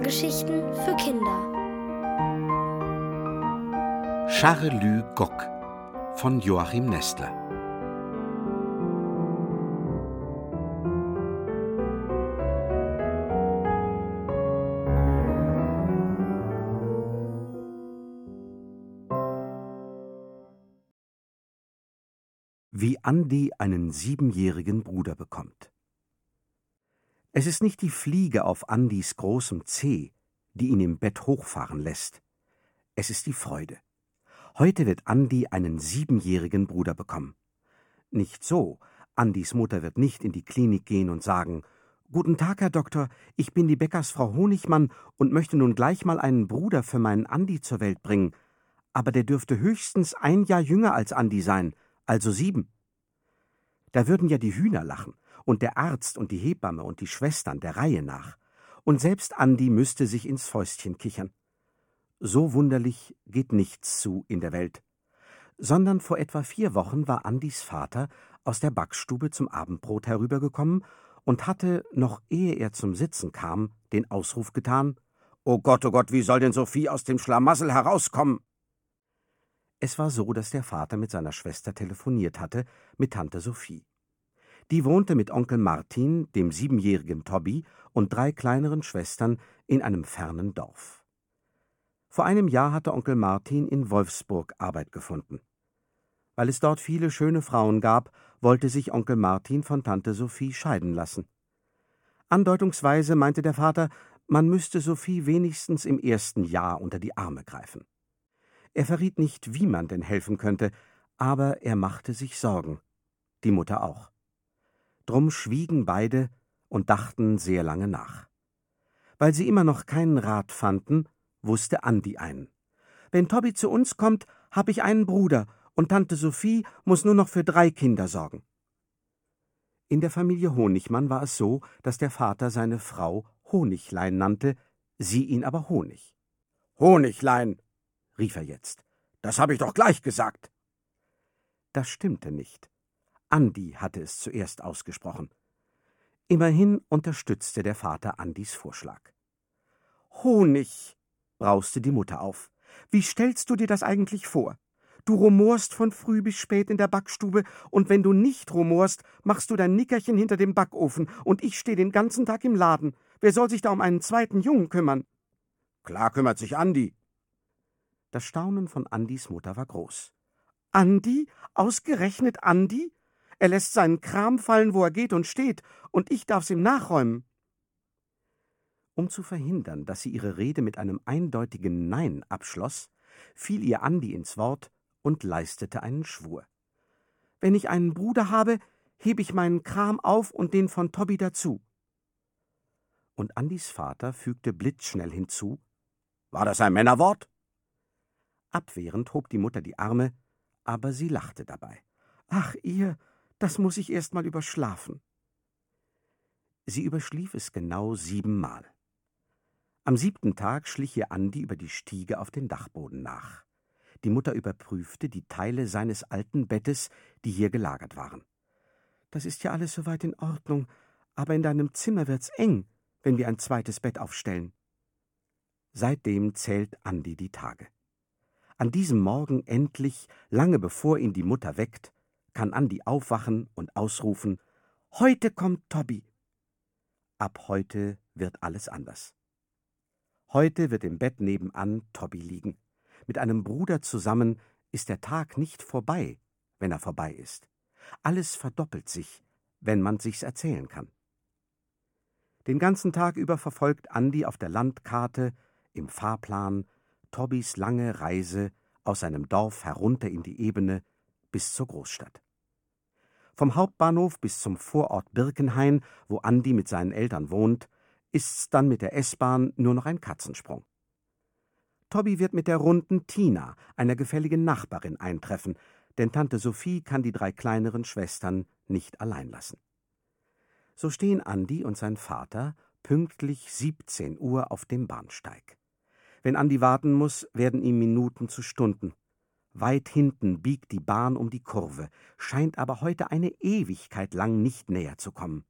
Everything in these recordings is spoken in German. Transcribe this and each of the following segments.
Hörgeschichten für Kinder. Charelü Gock von Joachim Nestler. Wie Andi einen siebenjährigen Bruder bekommt. Es ist nicht die Fliege auf Andis großem Zeh, die ihn im Bett hochfahren lässt. Es ist die Freude. Heute wird Andi einen siebenjährigen Bruder bekommen. Nicht so. Andis Mutter wird nicht in die Klinik gehen und sagen: Guten Tag, Herr Doktor, ich bin die Bäckersfrau Honigmann und möchte nun gleich mal einen Bruder für meinen Andi zur Welt bringen. Aber der dürfte höchstens ein Jahr jünger als Andi sein, also sieben. Da würden ja die Hühner lachen und der Arzt und die Hebamme und die Schwestern der Reihe nach. Und selbst Andi müsste sich ins Fäustchen kichern. So wunderlich geht nichts zu in der Welt. Sondern vor etwa vier Wochen war Andis Vater aus der Backstube zum Abendbrot herübergekommen und hatte, noch ehe er zum Sitzen kam, den Ausruf getan: O Gott, o Gott, wie soll denn Sophie aus dem Schlamassel herauskommen? Es war so, dass der Vater mit seiner Schwester telefoniert hatte, mit Tante Sophie. Die wohnte mit Onkel Martin, dem siebenjährigen Tobby und drei kleineren Schwestern in einem fernen Dorf. Vor einem Jahr hatte Onkel Martin in Wolfsburg Arbeit gefunden. Weil es dort viele schöne Frauen gab, wollte sich Onkel Martin von Tante Sophie scheiden lassen. Andeutungsweise meinte der Vater, man müsste Sophie wenigstens im ersten Jahr unter die Arme greifen. Er verriet nicht, wie man denn helfen könnte, aber er machte sich Sorgen. Die Mutter auch. Drum schwiegen beide und dachten sehr lange nach. Weil sie immer noch keinen Rat fanden, wusste Andi einen. Wenn Tobby zu uns kommt, hab ich einen Bruder, und Tante Sophie muss nur noch für drei Kinder sorgen. In der Familie Honigmann war es so, dass der Vater seine Frau Honiglein nannte, sie ihn aber Honig. Honiglein, rief er jetzt, das habe ich doch gleich gesagt. Das stimmte nicht. Andi hatte es zuerst ausgesprochen. Immerhin unterstützte der Vater Andis Vorschlag. Honig, brauste die Mutter auf. Wie stellst du dir das eigentlich vor? Du rumorst von früh bis spät in der Backstube, und wenn du nicht rumorst, machst du dein Nickerchen hinter dem Backofen, und ich stehe den ganzen Tag im Laden. Wer soll sich da um einen zweiten Jungen kümmern? Klar kümmert sich Andi. Das Staunen von Andis Mutter war groß. Andi? Ausgerechnet Andi? Er lässt seinen Kram fallen, wo er geht und steht, und ich darf's ihm nachräumen. Um zu verhindern, dass sie ihre Rede mit einem eindeutigen Nein abschloss, fiel ihr Andi ins Wort und leistete einen Schwur. Wenn ich einen Bruder habe, heb ich meinen Kram auf und den von Tobby dazu. Und Andis Vater fügte blitzschnell hinzu: War das ein Männerwort? Abwehrend hob die Mutter die Arme, aber sie lachte dabei. Ach, ihr, das muss ich erst mal überschlafen. Sie überschlief es genau siebenmal. Am siebten Tag schlich ihr Andi über die Stiege auf den Dachboden nach. Die Mutter überprüfte die Teile seines alten Bettes, die hier gelagert waren. Das ist ja alles soweit in Ordnung, aber in deinem Zimmer wird's eng, wenn wir ein zweites Bett aufstellen. Seitdem zählt Andi die Tage. An diesem Morgen endlich, lange bevor ihn die Mutter weckt, kann Andi aufwachen und ausrufen: Heute kommt Tobby. Ab heute wird alles anders. Heute wird im Bett nebenan Tobby liegen. Mit einem Bruder zusammen ist der Tag nicht vorbei, wenn er vorbei ist. Alles verdoppelt sich, wenn man sich's erzählen kann. Den ganzen Tag über verfolgt Andi auf der Landkarte, im Fahrplan, Tobbys lange Reise aus seinem Dorf herunter in die Ebene bis zur Großstadt. Vom Hauptbahnhof bis zum Vorort Birkenhain, wo Andi mit seinen Eltern wohnt, ist's dann mit der S-Bahn nur noch ein Katzensprung. Tobby wird mit der runden Tina, einer gefälligen Nachbarin, eintreffen, denn Tante Sophie kann die drei kleineren Schwestern nicht allein lassen. So stehen Andi und sein Vater pünktlich 17 Uhr auf dem Bahnsteig. Wenn Andi warten muss, werden ihm Minuten zu Stunden. Weit hinten biegt die Bahn um die Kurve, scheint aber heute eine Ewigkeit lang nicht näher zu kommen.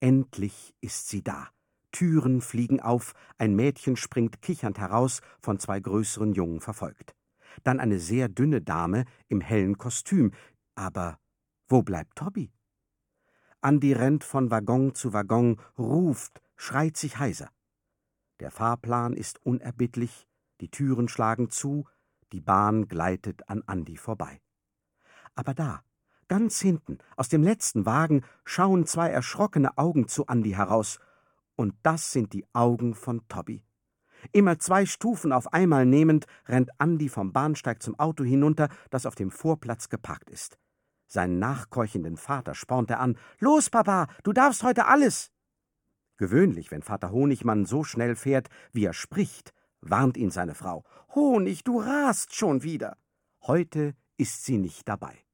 Endlich ist sie da, Türen fliegen auf, ein Mädchen springt kichernd heraus, von zwei größeren Jungen verfolgt. Dann eine sehr dünne Dame im hellen Kostüm. Aber wo bleibt Tobby? Andi rennt von Waggon zu Waggon, ruft, schreit sich heiser. Der Fahrplan ist unerbittlich, die Türen schlagen zu, die Bahn gleitet an Andi vorbei. Aber da, ganz hinten, aus dem letzten Wagen, schauen zwei erschrockene Augen zu Andi heraus, und das sind die Augen von Tobby. Immer zwei Stufen auf einmal nehmend, rennt Andi vom Bahnsteig zum Auto hinunter, das auf dem Vorplatz geparkt ist. Seinen nachkeuchenden Vater spornt er an. Los, Papa, du darfst heute alles. Gewöhnlich, wenn Vater Honigmann so schnell fährt, wie er spricht, warnt ihn seine Frau. Honig, du rast schon wieder. Heute ist sie nicht dabei.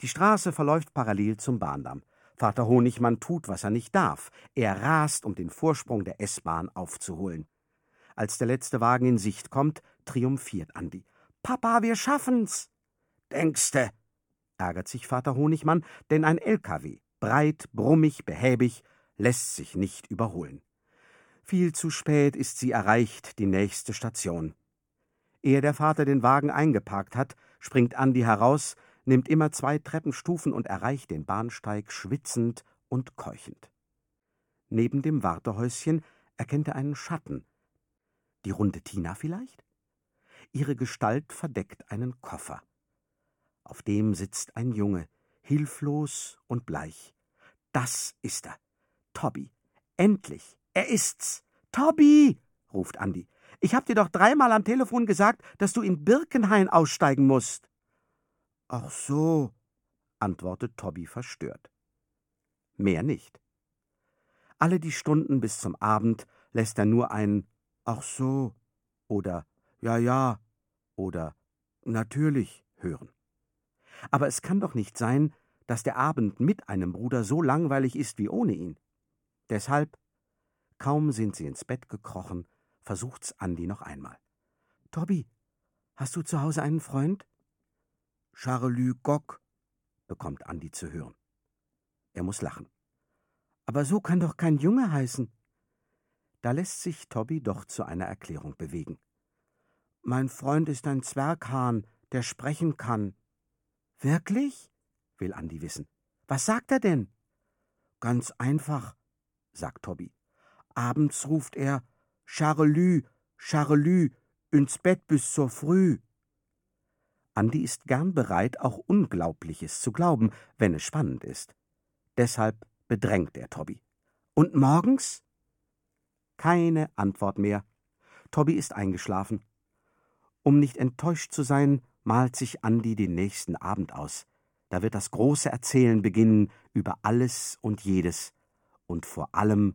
Die Straße verläuft parallel zum Bahndamm. Vater Honigmann tut, was er nicht darf. Er rast, um den Vorsprung der S-Bahn aufzuholen. Als der letzte Wagen in Sicht kommt, triumphiert Andi. Papa, wir schaffen's! Denkste, ärgert sich Vater Honigmann, denn ein LKW, breit, brummig, behäbig, lässt sich nicht überholen. Viel zu spät ist sie erreicht, die nächste Station. Ehe der Vater den Wagen eingeparkt hat, springt Andi heraus, nimmt immer zwei Treppenstufen und erreicht den Bahnsteig schwitzend und keuchend. Neben dem Wartehäuschen erkennt er einen Schatten. Die runde Tina vielleicht? Ihre Gestalt verdeckt einen Koffer. Auf dem sitzt ein Junge, hilflos und bleich. Das ist er. Tobby. Endlich. Er ist's. Tobby, ruft Andi. Ich hab dir doch dreimal am Telefon gesagt, dass du in Birkenhain aussteigen musst. Ach so, antwortet Tobby verstört. Mehr nicht. Alle die Stunden bis zum Abend lässt er nur ein Ach so oder Ja, ja oder Natürlich hören. Aber es kann doch nicht sein, dass der Abend mit einem Bruder so langweilig ist wie ohne ihn. Deshalb, kaum sind sie ins Bett gekrochen, versucht's Andi noch einmal. Tobby, hast du zu Hause einen Freund? Charlü Gock, bekommt Andi zu hören. Er muss lachen. Aber so kann doch kein Junge heißen. Da lässt sich Tobby doch zu einer Erklärung bewegen. Mein Freund ist ein Zwerghahn, der sprechen kann. Wirklich? will Andi wissen. Was sagt er denn? Ganz einfach, sagt Tobby. Abends ruft er Charelü, Charelü, ins Bett bis zur Früh. Andi ist gern bereit, auch Unglaubliches zu glauben, wenn es spannend ist. Deshalb bedrängt er Tobby. Und morgens? Keine Antwort mehr. Tobby ist eingeschlafen. Um nicht enttäuscht zu sein, malt sich Andi den nächsten Abend aus. Da wird das große Erzählen beginnen über alles und jedes und vor allem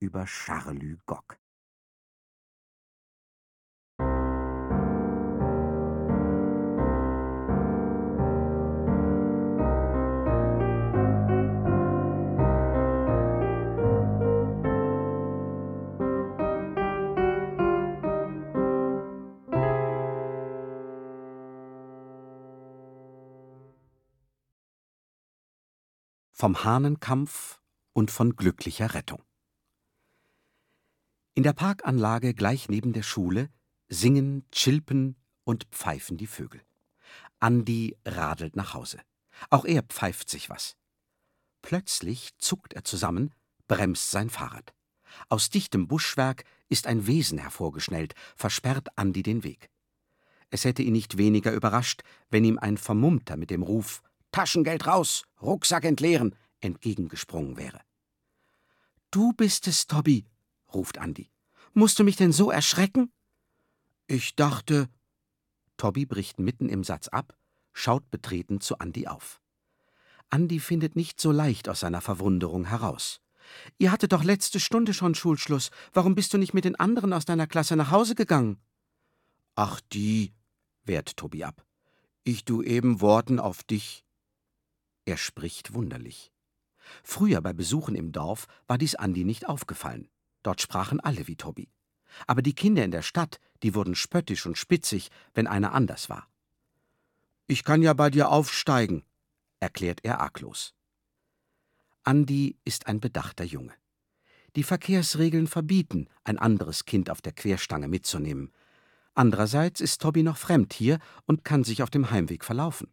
über Charlü Gock. vom Hahnenkampf und von glücklicher Rettung. In der Parkanlage gleich neben der Schule singen, chilpen und pfeifen die Vögel. Andi radelt nach Hause. Auch er pfeift sich was. Plötzlich zuckt er zusammen, bremst sein Fahrrad. Aus dichtem Buschwerk ist ein Wesen hervorgeschnellt, versperrt Andi den Weg. Es hätte ihn nicht weniger überrascht, wenn ihm ein Vermummter mit dem Ruf Taschengeld raus, Rucksack entleeren, entgegengesprungen wäre. Du bist es, Tobby, ruft Andi. Musst du mich denn so erschrecken? Ich dachte. Tobby bricht mitten im Satz ab, schaut betreten zu Andi auf. Andi findet nicht so leicht aus seiner Verwunderung heraus. Ihr hattet doch letzte Stunde schon Schulschluss. Warum bist du nicht mit den anderen aus deiner Klasse nach Hause gegangen? Ach die, wehrt Tobi ab. Ich du eben Worten auf dich. Er spricht wunderlich. Früher bei Besuchen im Dorf war dies Andi nicht aufgefallen. Dort sprachen alle wie Tobi. Aber die Kinder in der Stadt, die wurden spöttisch und spitzig, wenn einer anders war. Ich kann ja bei dir aufsteigen, erklärt er arglos. Andi ist ein bedachter Junge. Die Verkehrsregeln verbieten, ein anderes Kind auf der Querstange mitzunehmen. Andererseits ist Tobi noch fremd hier und kann sich auf dem Heimweg verlaufen.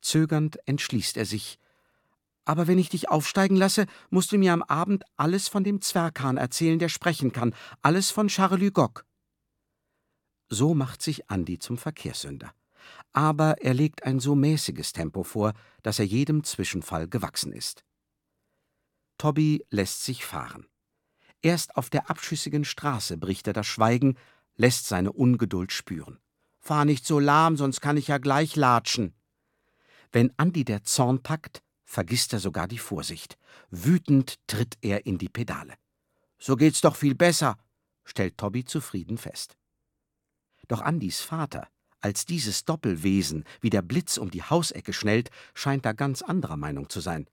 Zögernd entschließt er sich. Aber wenn ich dich aufsteigen lasse, musst du mir am Abend alles von dem Zwerghahn erzählen, der sprechen kann, alles von Charles Lugog. So macht sich Andi zum Verkehrssünder. Aber er legt ein so mäßiges Tempo vor, dass er jedem Zwischenfall gewachsen ist. Tobby lässt sich fahren. Erst auf der abschüssigen Straße bricht er das Schweigen, lässt seine Ungeduld spüren. Fahr nicht so lahm, sonst kann ich ja gleich latschen. Wenn Andi der Zorn packt, vergisst er sogar die Vorsicht. Wütend tritt er in die Pedale. So geht's doch viel besser, stellt Tobby zufrieden fest. Doch Andis Vater, als dieses Doppelwesen wie der Blitz um die Hausecke schnellt, scheint da ganz anderer Meinung zu sein.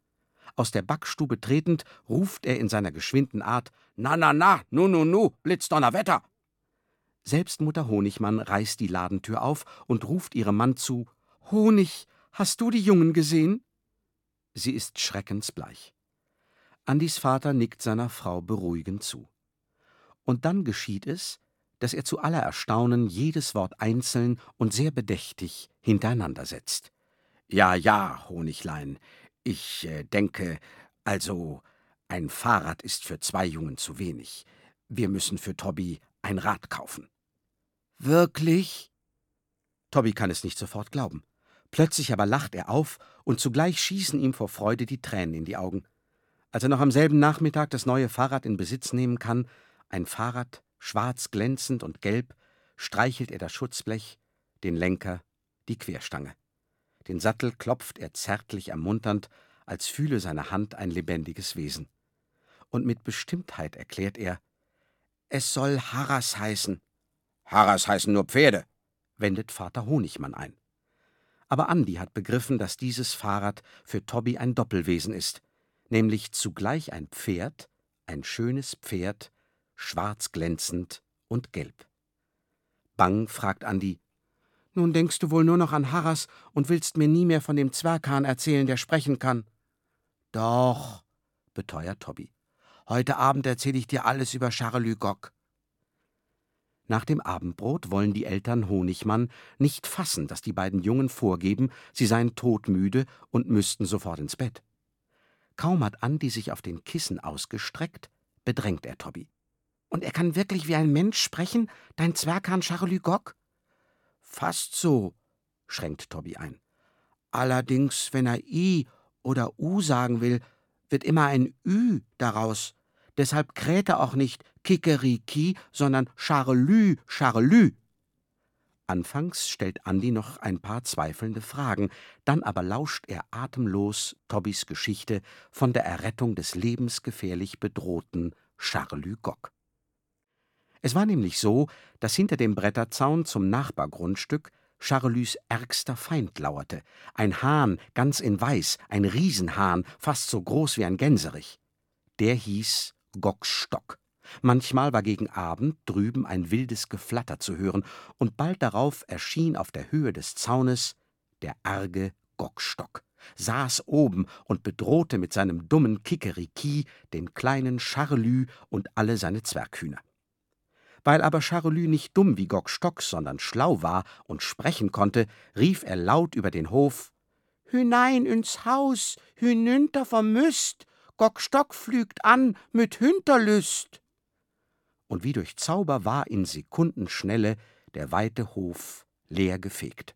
Aus der Backstube tretend, ruft er in seiner geschwinden Art: Na, na, na, nu, nu, nu, Blitzdonnerwetter! Selbst Mutter Honigmann reißt die Ladentür auf und ruft ihrem Mann zu: Honig, hast du die Jungen gesehen? Sie ist schreckensbleich. Andis Vater nickt seiner Frau beruhigend zu. Und dann geschieht es, dass er zu aller Erstaunen jedes Wort einzeln und sehr bedächtig hintereinander setzt. Ja, ja, Honiglein, ich äh, denke, also ein Fahrrad ist für zwei Jungen zu wenig. Wir müssen für Tobby ein Rad kaufen. Wirklich? Tobby kann es nicht sofort glauben. Plötzlich aber lacht er auf, und zugleich schießen ihm vor Freude die Tränen in die Augen. Als er noch am selben Nachmittag das neue Fahrrad in Besitz nehmen kann, ein Fahrrad, schwarz glänzend und gelb, streichelt er das Schutzblech, den Lenker, die Querstange. Den Sattel klopft er zärtlich ermunternd, als fühle seine Hand ein lebendiges Wesen. Und mit Bestimmtheit erklärt er, es soll Harras heißen. Harras heißen nur Pferde, wendet Vater Honigmann ein. Aber Andi hat begriffen, dass dieses Fahrrad für Tobby ein Doppelwesen ist, nämlich zugleich ein Pferd, ein schönes Pferd, schwarz glänzend und gelb. Bang fragt Andi: Nun denkst du wohl nur noch an Harras und willst mir nie mehr von dem Zwerghahn erzählen, der sprechen kann? Doch, beteuert Tobby. Heute Abend erzähle ich dir alles über Charlugog. Nach dem Abendbrot wollen die Eltern Honigmann nicht fassen, dass die beiden Jungen vorgeben, sie seien todmüde und müssten sofort ins Bett. Kaum hat Andi sich auf den Kissen ausgestreckt, bedrängt er Tobby. Und er kann wirklich wie ein Mensch sprechen, dein Zwerghahn Charlugog? Fast so, schränkt Tobby ein. Allerdings, wenn er I oder U sagen will, wird immer ein Ü daraus. Deshalb kräht er auch nicht Kikeriki, sondern Charlü, Charlü. Anfangs stellt Andi noch ein paar zweifelnde Fragen, dann aber lauscht er atemlos Tobbys Geschichte von der Errettung des lebensgefährlich bedrohten Charlü Gog. Es war nämlich so, dass hinter dem Bretterzaun zum Nachbargrundstück Charlus ärgster Feind lauerte, ein Hahn, ganz in Weiß, ein Riesenhahn, fast so groß wie ein Gänserich. Der hieß Gockstock. Manchmal war gegen Abend drüben ein wildes Geflatter zu hören, und bald darauf erschien auf der Höhe des Zaunes der arge Gockstock, saß oben und bedrohte mit seinem dummen Kikeriki den kleinen Charlü und alle seine Zwerghühner. Weil aber Charolü nicht dumm wie Gockstock, sondern schlau war und sprechen konnte, rief er laut über den Hof Hinein ins Haus, hinunter vom Müst, Gockstock flügt an mit Hünterlüst. Und wie durch Zauber war in Sekundenschnelle der weite Hof leer gefegt.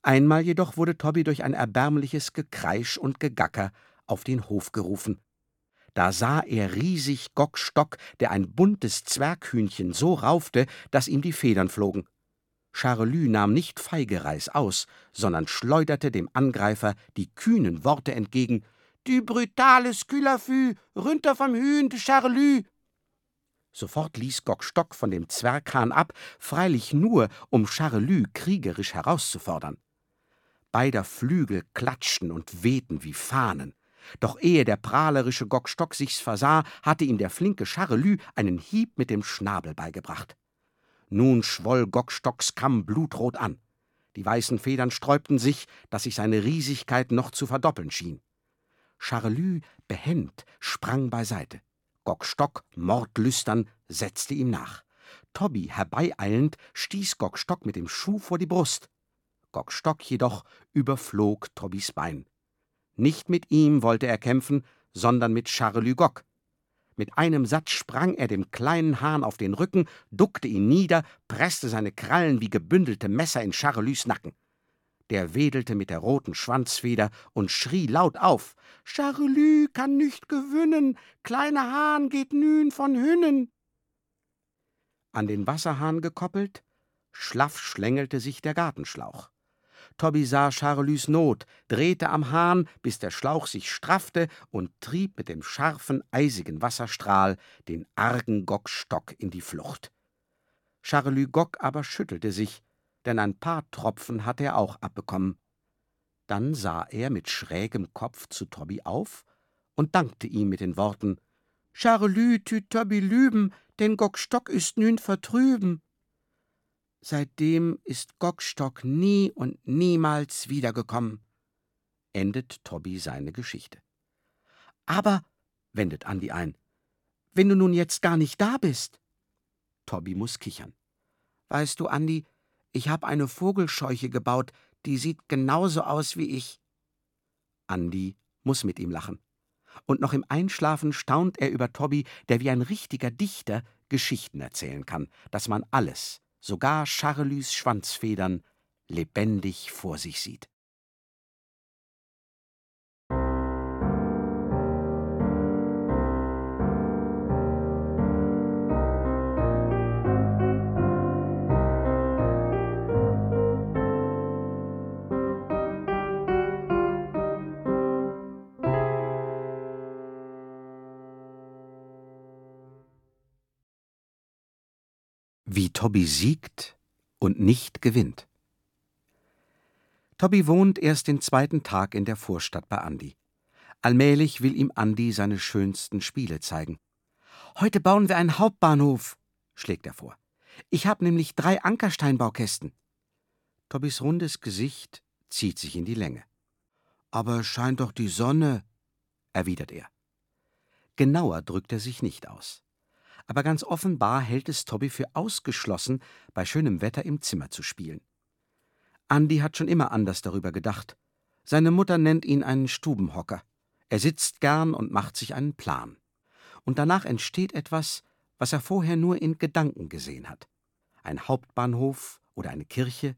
Einmal jedoch wurde Tobby durch ein erbärmliches Gekreisch und Gegacker auf den Hof gerufen. Da sah er riesig Gockstock, der ein buntes Zwerghühnchen so raufte, dass ihm die Federn flogen. Charlus nahm nicht Feigereis aus, sondern schleuderte dem Angreifer die kühnen Worte entgegen: Du brutale Skylafü, runter vom Hühn, de Charlus! Sofort ließ Gockstock von dem Zwerghahn ab, freilich nur, um Charlus kriegerisch herauszufordern. Beider Flügel klatschten und wehten wie Fahnen. Doch ehe der prahlerische Gockstock sich's versah, hatte ihm der flinke Charlus einen Hieb mit dem Schnabel beigebracht. Nun schwoll Gockstocks Kamm blutrot an. Die weißen Federn sträubten sich, dass sich seine Riesigkeit noch zu verdoppeln schien. Charlus, behend, sprang beiseite. Gockstock, mordlüstern, setzte ihm nach. Tobby, herbeieilend, stieß Gockstock mit dem Schuh vor die Brust. Gockstock jedoch überflog Tobbys Bein. Nicht mit ihm wollte er kämpfen, sondern mit Charlus Gock. Mit einem Satz sprang er dem kleinen Hahn auf den Rücken, duckte ihn nieder, presste seine Krallen wie gebündelte Messer in Charlus Nacken. Der wedelte mit der roten Schwanzfeder und schrie laut auf: Charlus kann nicht gewinnen, kleiner Hahn geht nün von Hünnen. An den Wasserhahn gekoppelt, schlaff schlängelte sich der Gartenschlauch. Tobby sah Charlus Not, drehte am Hahn, bis der Schlauch sich straffte und trieb mit dem scharfen, eisigen Wasserstrahl den argen Gockstock in die Flucht. Charlus Gock aber schüttelte sich, denn ein paar Tropfen hatte er auch abbekommen. Dann sah er mit schrägem Kopf zu Tobby auf und dankte ihm mit den Worten Charlü tü Tobby lüben, denn Gockstock ist nün vertrüben. Seitdem ist Gockstock nie und niemals wiedergekommen, endet Tobby seine Geschichte. Aber, wendet Andi ein, wenn du nun jetzt gar nicht da bist. Tobby muss kichern. Weißt du, Andi, ich habe eine Vogelscheuche gebaut, die sieht genauso aus wie ich. Andi muss mit ihm lachen. Und noch im Einschlafen staunt er über Tobby, der wie ein richtiger Dichter Geschichten erzählen kann, dass man alles, sogar Charlus Schwanzfedern, lebendig vor sich sieht. Tobby siegt und nicht gewinnt. Tobby wohnt erst den zweiten Tag in der Vorstadt bei Andi. Allmählich will ihm Andi seine schönsten Spiele zeigen. Heute bauen wir einen Hauptbahnhof, schlägt er vor. Ich habe nämlich drei Ankersteinbaukästen. Tobbys rundes Gesicht zieht sich in die Länge. Aber scheint doch die Sonne, erwidert er. Genauer drückt er sich nicht aus aber ganz offenbar hält es Tobby für ausgeschlossen, bei schönem Wetter im Zimmer zu spielen. Andi hat schon immer anders darüber gedacht. Seine Mutter nennt ihn einen Stubenhocker. Er sitzt gern und macht sich einen Plan. Und danach entsteht etwas, was er vorher nur in Gedanken gesehen hat. Ein Hauptbahnhof oder eine Kirche,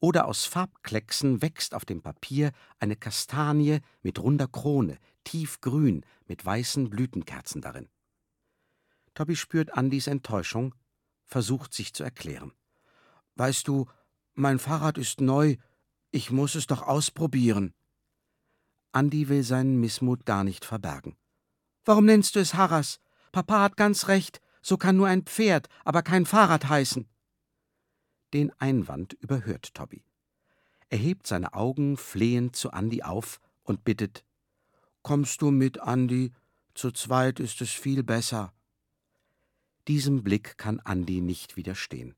oder aus Farbklecksen wächst auf dem Papier eine Kastanie mit runder Krone, tiefgrün, mit weißen Blütenkerzen darin. Tobby spürt Andys Enttäuschung, versucht sich zu erklären. Weißt du, mein Fahrrad ist neu, ich muss es doch ausprobieren. Andi will seinen Missmut gar nicht verbergen. Warum nennst du es Harras? Papa hat ganz recht, so kann nur ein Pferd, aber kein Fahrrad heißen. Den Einwand überhört Tobby. Er hebt seine Augen flehend zu Andi auf und bittet: Kommst du mit, Andi? Zu zweit ist es viel besser. Diesem Blick kann Andi nicht widerstehen.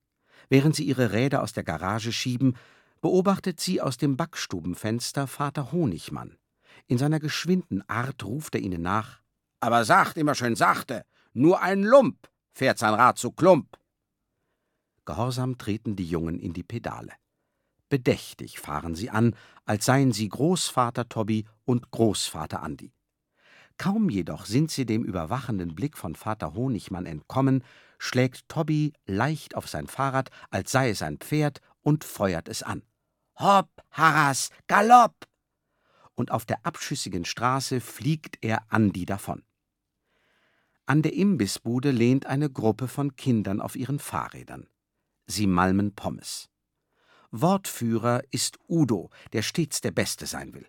Während sie ihre Räder aus der Garage schieben, beobachtet sie aus dem Backstubenfenster Vater Honigmann. In seiner geschwinden Art ruft er ihnen nach: Aber sagt immer schön sachte, nur ein Lump fährt sein Rad zu Klump. Gehorsam treten die Jungen in die Pedale. Bedächtig fahren sie an, als seien sie Großvater Tobby und Großvater Andi. Kaum jedoch sind sie dem überwachenden Blick von Vater Honigmann entkommen, schlägt Tobby leicht auf sein Fahrrad, als sei es ein Pferd, und feuert es an. Hopp, Harras, Galopp! Und auf der abschüssigen Straße fliegt er Andi davon. An der Imbissbude lehnt eine Gruppe von Kindern auf ihren Fahrrädern. Sie malmen Pommes. Wortführer ist Udo, der stets der Beste sein will.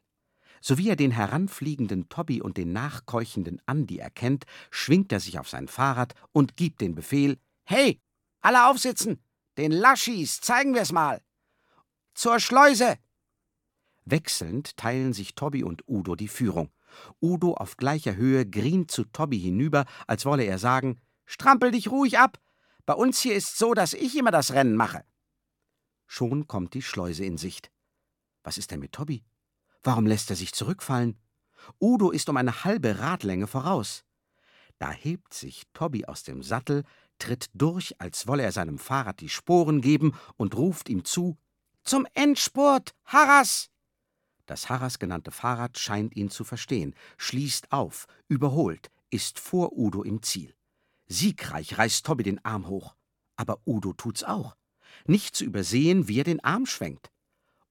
Sowie er den heranfliegenden Tobby und den nachkeuchenden Andi erkennt, schwingt er sich auf sein Fahrrad und gibt den Befehl: Hey, alle aufsitzen! Den Laschis zeigen wir's mal! Zur Schleuse! Wechselnd teilen sich Tobby und Udo die Führung. Udo auf gleicher Höhe grient zu Tobby hinüber, als wolle er sagen: Strampel dich ruhig ab! Bei uns hier ist so, dass ich immer das Rennen mache. Schon kommt die Schleuse in Sicht. Was ist denn mit Tobby? Warum lässt er sich zurückfallen? Udo ist um eine halbe Radlänge voraus. Da hebt sich Tobby aus dem Sattel, tritt durch, als wolle er seinem Fahrrad die Sporen geben und ruft ihm zu: Zum Endspurt, Harras! Das Harras genannte Fahrrad scheint ihn zu verstehen, schließt auf, überholt, ist vor Udo im Ziel. Siegreich reißt Tobby den Arm hoch. Aber Udo tut's auch. Nicht zu übersehen, wie er den Arm schwenkt.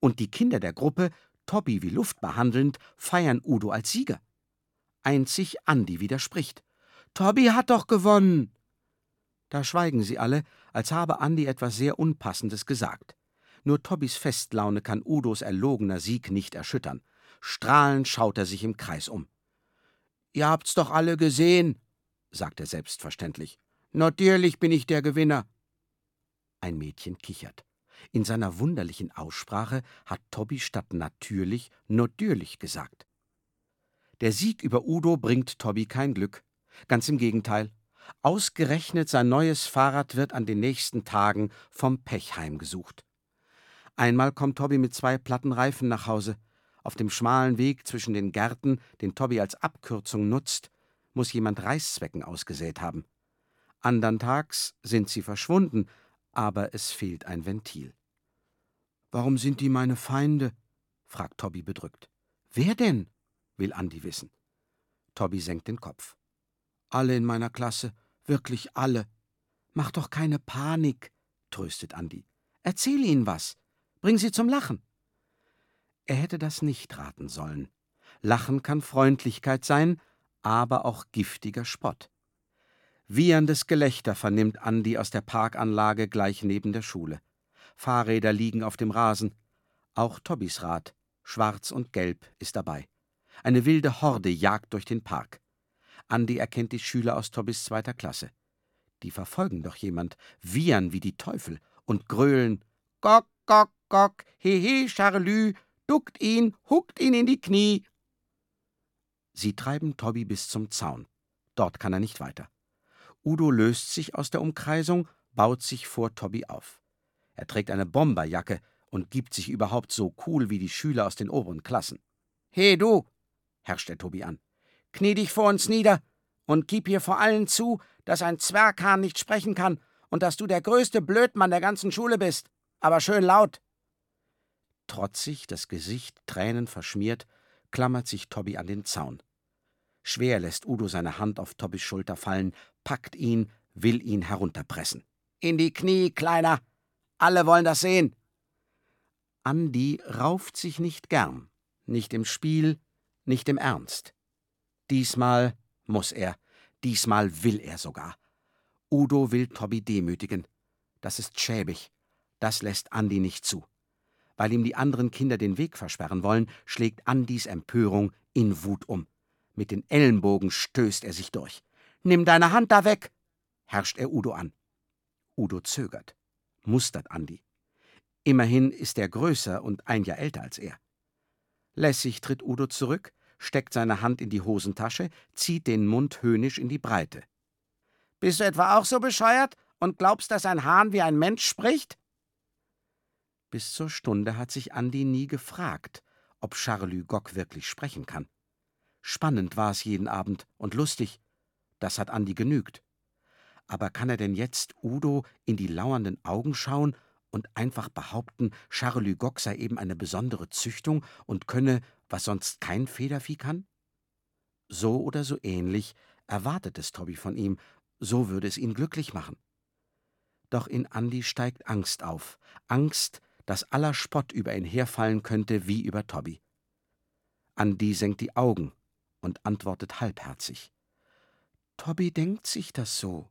Und die Kinder der Gruppe, Tobby wie Luft behandelnd, feiern Udo als Sieger. Einzig Andi widerspricht. Tobby hat doch gewonnen. Da schweigen sie alle, als habe Andi etwas sehr Unpassendes gesagt. Nur Tobbys Festlaune kann Udos erlogener Sieg nicht erschüttern. Strahlend schaut er sich im Kreis um. Ihr habt's doch alle gesehen, sagt er selbstverständlich. Natürlich bin ich der Gewinner. Ein Mädchen kichert. In seiner wunderlichen Aussprache hat Tobby statt natürlich natürlich gesagt. Der Sieg über Udo bringt Tobby kein Glück. Ganz im Gegenteil. Ausgerechnet sein neues Fahrrad wird an den nächsten Tagen vom Pech heimgesucht. Einmal kommt Tobby mit zwei platten Reifen nach Hause. Auf dem schmalen Weg zwischen den Gärten, den Tobby als Abkürzung nutzt, muss jemand Reißzwecken ausgesät haben. Andern Tags sind sie verschwunden, aber es fehlt ein Ventil. Warum sind die meine Feinde? fragt Tobby bedrückt. Wer denn? will Andi wissen. Tobby senkt den Kopf. Alle in meiner Klasse, wirklich alle. Mach doch keine Panik, tröstet Andi. Erzähl ihnen was. Bring sie zum Lachen. Er hätte das nicht raten sollen. Lachen kann Freundlichkeit sein, aber auch giftiger Spott. Wieherndes Gelächter vernimmt Andi aus der Parkanlage gleich neben der Schule. Fahrräder liegen auf dem Rasen. Auch Tobbys Rad, schwarz und gelb, ist dabei. Eine wilde Horde jagt durch den Park. Andi erkennt die Schüler aus Tobbys zweiter Klasse. Die verfolgen doch jemand, wiehern wie die Teufel und grölen: Gock, gock, gock, hehe, Charlü, duckt ihn, huckt ihn in die Knie. Sie treiben Tobby bis zum Zaun. Dort kann er nicht weiter. Udo löst sich aus der Umkreisung, baut sich vor Tobby auf. Er trägt eine Bomberjacke und gibt sich überhaupt so cool wie die Schüler aus den oberen Klassen. He, du, herrscht er Tobi an, knie dich vor uns nieder und gib hier vor allen zu, dass ein Zwerghahn nicht sprechen kann und dass du der größte Blödmann der ganzen Schule bist. Aber schön laut. Trotzig, das Gesicht Tränen verschmiert, klammert sich Tobby an den Zaun. Schwer lässt Udo seine Hand auf Tobbys Schulter fallen, packt ihn, will ihn herunterpressen. In die Knie, Kleiner! Alle wollen das sehen! Andi rauft sich nicht gern, nicht im Spiel, nicht im Ernst. Diesmal muss er, diesmal will er sogar. Udo will Tobby demütigen. Das ist schäbig, das lässt Andi nicht zu. Weil ihm die anderen Kinder den Weg versperren wollen, schlägt Andis Empörung in Wut um. Mit den Ellenbogen stößt er sich durch. Nimm deine Hand da weg! herrscht er Udo an. Udo zögert, mustert Andi. Immerhin ist er größer und ein Jahr älter als er. Lässig tritt Udo zurück, steckt seine Hand in die Hosentasche, zieht den Mund höhnisch in die Breite. Bist du etwa auch so bescheuert und glaubst, dass ein Hahn wie ein Mensch spricht? Bis zur Stunde hat sich Andi nie gefragt, ob Charlü Gock wirklich sprechen kann. Spannend war es jeden Abend und lustig. Das hat Andi genügt. Aber kann er denn jetzt Udo in die lauernden Augen schauen und einfach behaupten, Charlü Gock sei eben eine besondere Züchtung und könne, was sonst kein Federvieh kann? So oder so ähnlich erwartet es Tobby von ihm, so würde es ihn glücklich machen. Doch in Andi steigt Angst auf, Angst, dass aller Spott über ihn herfallen könnte wie über Tobby. Andi senkt die Augen und antwortet halbherzig. Tobby denkt sich das so.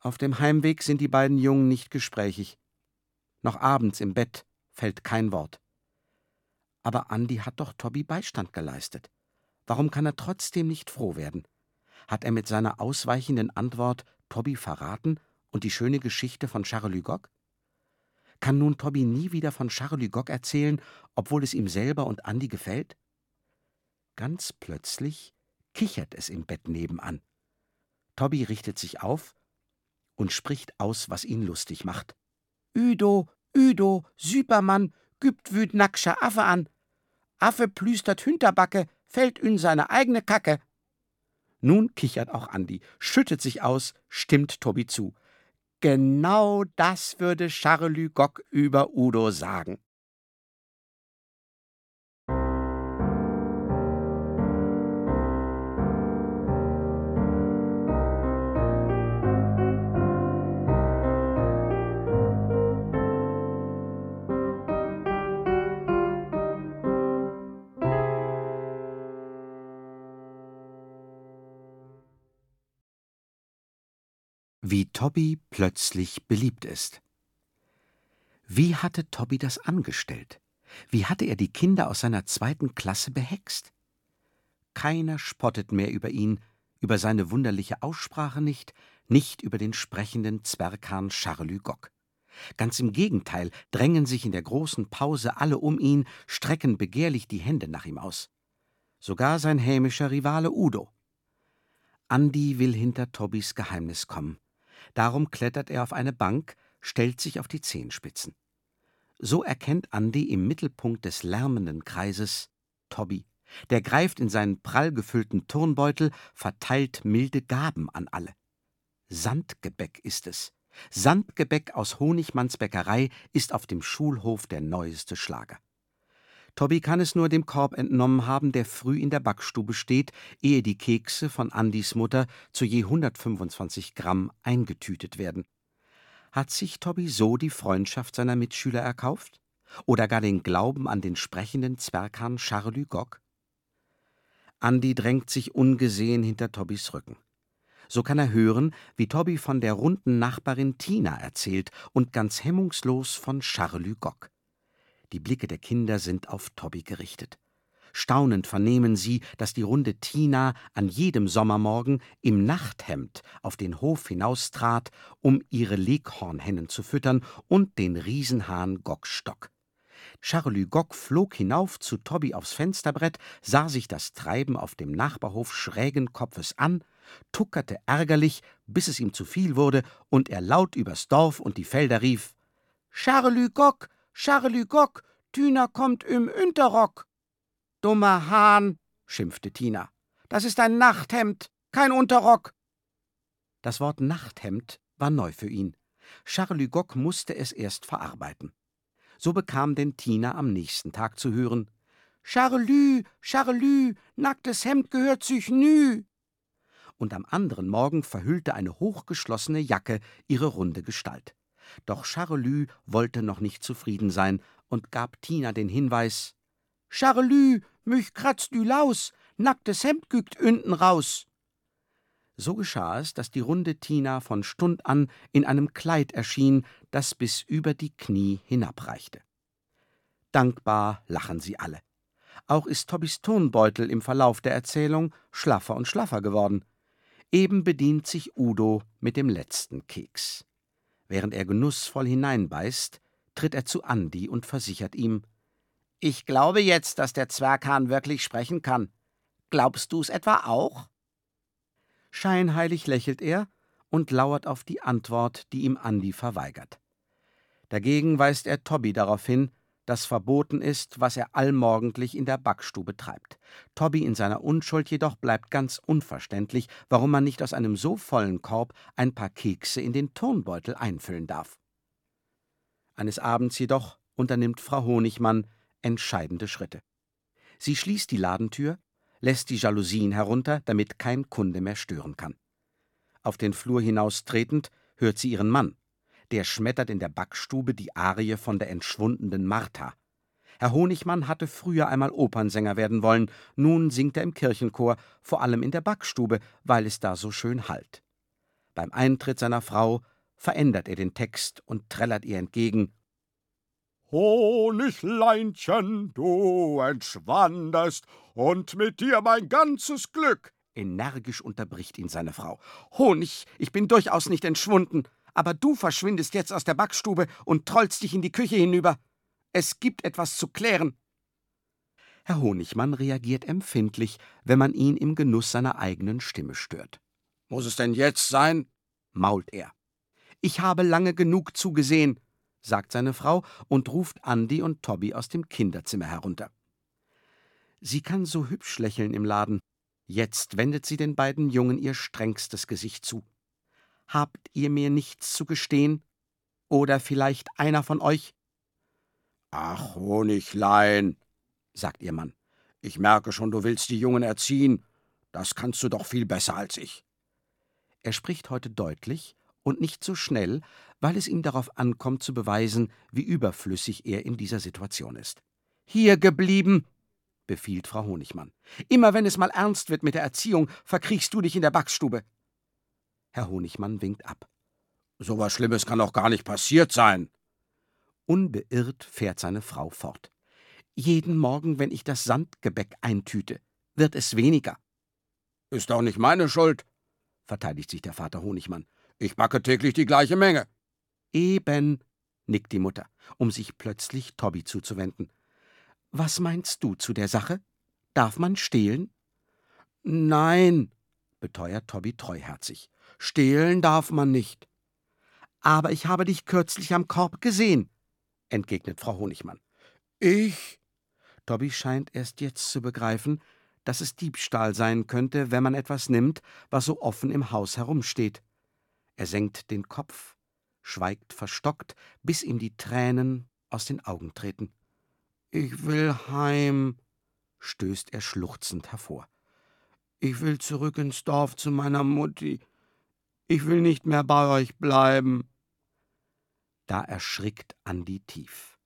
Auf dem Heimweg sind die beiden Jungen nicht gesprächig. Noch abends im Bett fällt kein Wort. Aber Andi hat doch Tobby Beistand geleistet. Warum kann er trotzdem nicht froh werden? Hat er mit seiner ausweichenden Antwort Tobby verraten und die schöne Geschichte von Charles Gogg? Kann nun Tobby nie wieder von Charlie Gogg erzählen, obwohl es ihm selber und Andi gefällt? Ganz plötzlich kichert es im Bett nebenan. Tobby richtet sich auf und spricht aus, was ihn lustig macht. Üdo, Üdo, Süpermann, gübt wüt nackscher Affe an. Affe plüstert Hinterbacke, fällt in seine eigene Kacke. Nun kichert auch Andi, schüttet sich aus, stimmt Tobi zu. Genau das würde Charlü Gock über Udo sagen. Tobby plötzlich beliebt ist. Wie hatte Tobby das angestellt? Wie hatte er die Kinder aus seiner zweiten Klasse behext? Keiner spottet mehr über ihn, über seine wunderliche Aussprache nicht, nicht über den sprechenden Zwerghahn Charlü Gock. Ganz im Gegenteil drängen sich in der großen Pause alle um ihn, strecken begehrlich die Hände nach ihm aus. Sogar sein hämischer Rivale Udo. Andi will hinter Tobbys Geheimnis kommen. Darum klettert er auf eine Bank, stellt sich auf die Zehenspitzen. So erkennt Andi im Mittelpunkt des lärmenden Kreises Tobby. Der greift in seinen prall gefüllten Turnbeutel, verteilt milde Gaben an alle. Sandgebäck ist es. Sandgebäck aus Honigmanns Bäckerei ist auf dem Schulhof der neueste Schlager. Tobby kann es nur dem Korb entnommen haben, der früh in der Backstube steht, ehe die Kekse von Andys Mutter zu je 125 Gramm eingetütet werden. Hat sich Tobby so die Freundschaft seiner Mitschüler erkauft? Oder gar den Glauben an den sprechenden Zwerghahn Charlü Gock? Andi drängt sich ungesehen hinter Tobbys Rücken. So kann er hören, wie Tobby von der runden Nachbarin Tina erzählt und ganz hemmungslos von Charlü Gock. Die Blicke der Kinder sind auf Tobby gerichtet. Staunend vernehmen sie, dass die runde Tina an jedem Sommermorgen im Nachthemd auf den Hof hinaustrat, um ihre Leghornhennen zu füttern und den Riesenhahn Gockstock. Charlü Gock flog hinauf zu Tobby aufs Fensterbrett, sah sich das Treiben auf dem Nachbarhof schrägen Kopfes an, tuckerte ärgerlich, bis es ihm zu viel wurde und er laut übers Dorf und die Felder rief: Charlü Gock, Charlü Gock, Tina kommt im Unterrock. Dummer Hahn, schimpfte Tina. Das ist ein Nachthemd, kein Unterrock. Das Wort Nachthemd war neu für ihn. Charlü Gock musste es erst verarbeiten. So bekam denn Tina am nächsten Tag zu hören: Charlü, Charlü, nacktes Hemd gehört sich nü. Und am anderen Morgen verhüllte eine hochgeschlossene Jacke ihre runde Gestalt. Doch Charlü wollte noch nicht zufrieden sein und gab Tina den Hinweis: Charlü, mich kratzt ü Laus, nacktes Hemd gügt unten raus. So geschah es, dass die runde Tina von Stund an in einem Kleid erschien, das bis über die Knie hinabreichte. Dankbar lachen sie alle. Auch ist Tobbys Tonbeutel im Verlauf der Erzählung schlaffer und schlaffer geworden. Eben bedient sich Udo mit dem letzten Keks. Während er genussvoll hineinbeißt, tritt er zu Andi und versichert ihm: Ich glaube jetzt, dass der Zwerghahn wirklich sprechen kann. Glaubst du's etwa auch? Scheinheilig lächelt er und lauert auf die Antwort, die ihm Andi verweigert. Dagegen weist er Tobby darauf hin, das verboten ist, was er allmorgendlich in der Backstube treibt. Tobby in seiner Unschuld jedoch bleibt ganz unverständlich, warum man nicht aus einem so vollen Korb ein paar Kekse in den Turnbeutel einfüllen darf. Eines Abends jedoch unternimmt Frau Honigmann entscheidende Schritte. Sie schließt die Ladentür, lässt die Jalousien herunter, damit kein Kunde mehr stören kann. Auf den Flur hinaus tretend hört sie ihren Mann, der schmettert in der Backstube die Arie von der entschwundenen Martha. Herr Honigmann hatte früher einmal Opernsänger werden wollen, nun singt er im Kirchenchor, vor allem in der Backstube, weil es da so schön hallt. Beim Eintritt seiner Frau verändert er den Text und trällert ihr entgegen Honigleinchen, du entschwandest, und mit dir mein ganzes Glück. Energisch unterbricht ihn seine Frau. Honig, ich bin durchaus nicht entschwunden aber du verschwindest jetzt aus der Backstube und trollst dich in die Küche hinüber. Es gibt etwas zu klären. Herr Honigmann reagiert empfindlich, wenn man ihn im Genuss seiner eigenen Stimme stört. Muss es denn jetzt sein? mault er. Ich habe lange genug zugesehen, sagt seine Frau und ruft Andi und Tobby aus dem Kinderzimmer herunter. Sie kann so hübsch lächeln im Laden. Jetzt wendet sie den beiden Jungen ihr strengstes Gesicht zu. Habt ihr mir nichts zu gestehen? Oder vielleicht einer von euch? Ach, Honiglein, sagt ihr Mann, ich merke schon, du willst die Jungen erziehen. Das kannst du doch viel besser als ich. Er spricht heute deutlich und nicht so schnell, weil es ihm darauf ankommt zu beweisen, wie überflüssig er in dieser Situation ist. Hier geblieben, befiehlt Frau Honigmann. Immer wenn es mal ernst wird mit der Erziehung, verkriechst du dich in der Backstube. Herr Honigmann winkt ab. So was Schlimmes kann doch gar nicht passiert sein. Unbeirrt fährt seine Frau fort. Jeden Morgen, wenn ich das Sandgebäck eintüte, wird es weniger. Ist doch nicht meine Schuld, verteidigt sich der Vater Honigmann. Ich backe täglich die gleiche Menge. Eben, nickt die Mutter, um sich plötzlich Tobby zuzuwenden. Was meinst du zu der Sache? Darf man stehlen? Nein, beteuert Tobby treuherzig. Stehlen darf man nicht. Aber ich habe dich kürzlich am Korb gesehen, entgegnet Frau Honigmann. Ich? Tobby scheint erst jetzt zu begreifen, dass es Diebstahl sein könnte, wenn man etwas nimmt, was so offen im Haus herumsteht. Er senkt den Kopf, schweigt verstockt, bis ihm die Tränen aus den Augen treten. Ich will heim, stößt er schluchzend hervor. Ich will zurück ins Dorf zu meiner Mutti. Ich will nicht mehr bei euch bleiben. Da erschrickt Andi tief.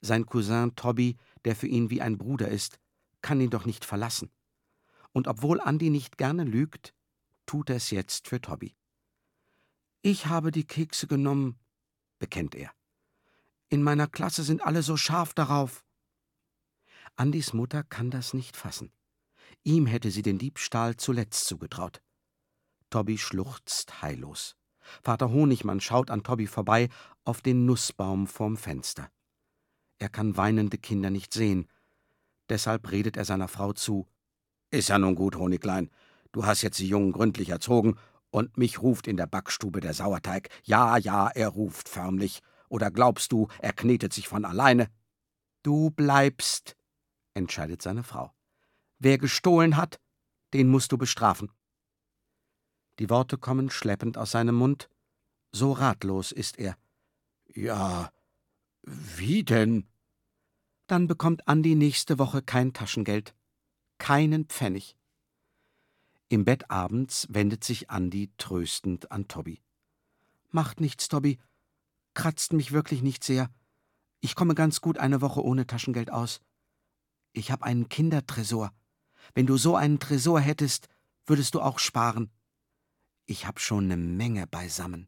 Sein Cousin Tobby, der für ihn wie ein Bruder ist, kann ihn doch nicht verlassen. Und obwohl Andi nicht gerne lügt, tut er es jetzt für Tobby. Ich habe die Kekse genommen, bekennt er. In meiner Klasse sind alle so scharf darauf. Andis Mutter kann das nicht fassen. Ihm hätte sie den Diebstahl zuletzt zugetraut. Tobby schluchzt heillos. Vater Honigmann schaut an Tobby vorbei auf den Nussbaum vorm Fenster. Er kann weinende Kinder nicht sehen. Deshalb redet er seiner Frau zu. Ist ja nun gut, Honiglein. Du hast jetzt die Jungen gründlich erzogen und mich ruft in der Backstube der Sauerteig. Ja, ja, er ruft förmlich. Oder glaubst du, er knetet sich von alleine? Du bleibst, entscheidet seine Frau. Wer gestohlen hat, den musst du bestrafen. Die Worte kommen schleppend aus seinem Mund, so ratlos ist er. Ja, wie denn? Dann bekommt Andi nächste Woche kein Taschengeld. Keinen Pfennig. Im Bett abends wendet sich Andi tröstend an Tobby. Macht nichts, Tobby. Kratzt mich wirklich nicht sehr. Ich komme ganz gut eine Woche ohne Taschengeld aus. Ich habe einen Kindertresor. Wenn du so einen Tresor hättest, würdest du auch sparen. Ich hab schon ne Menge beisammen.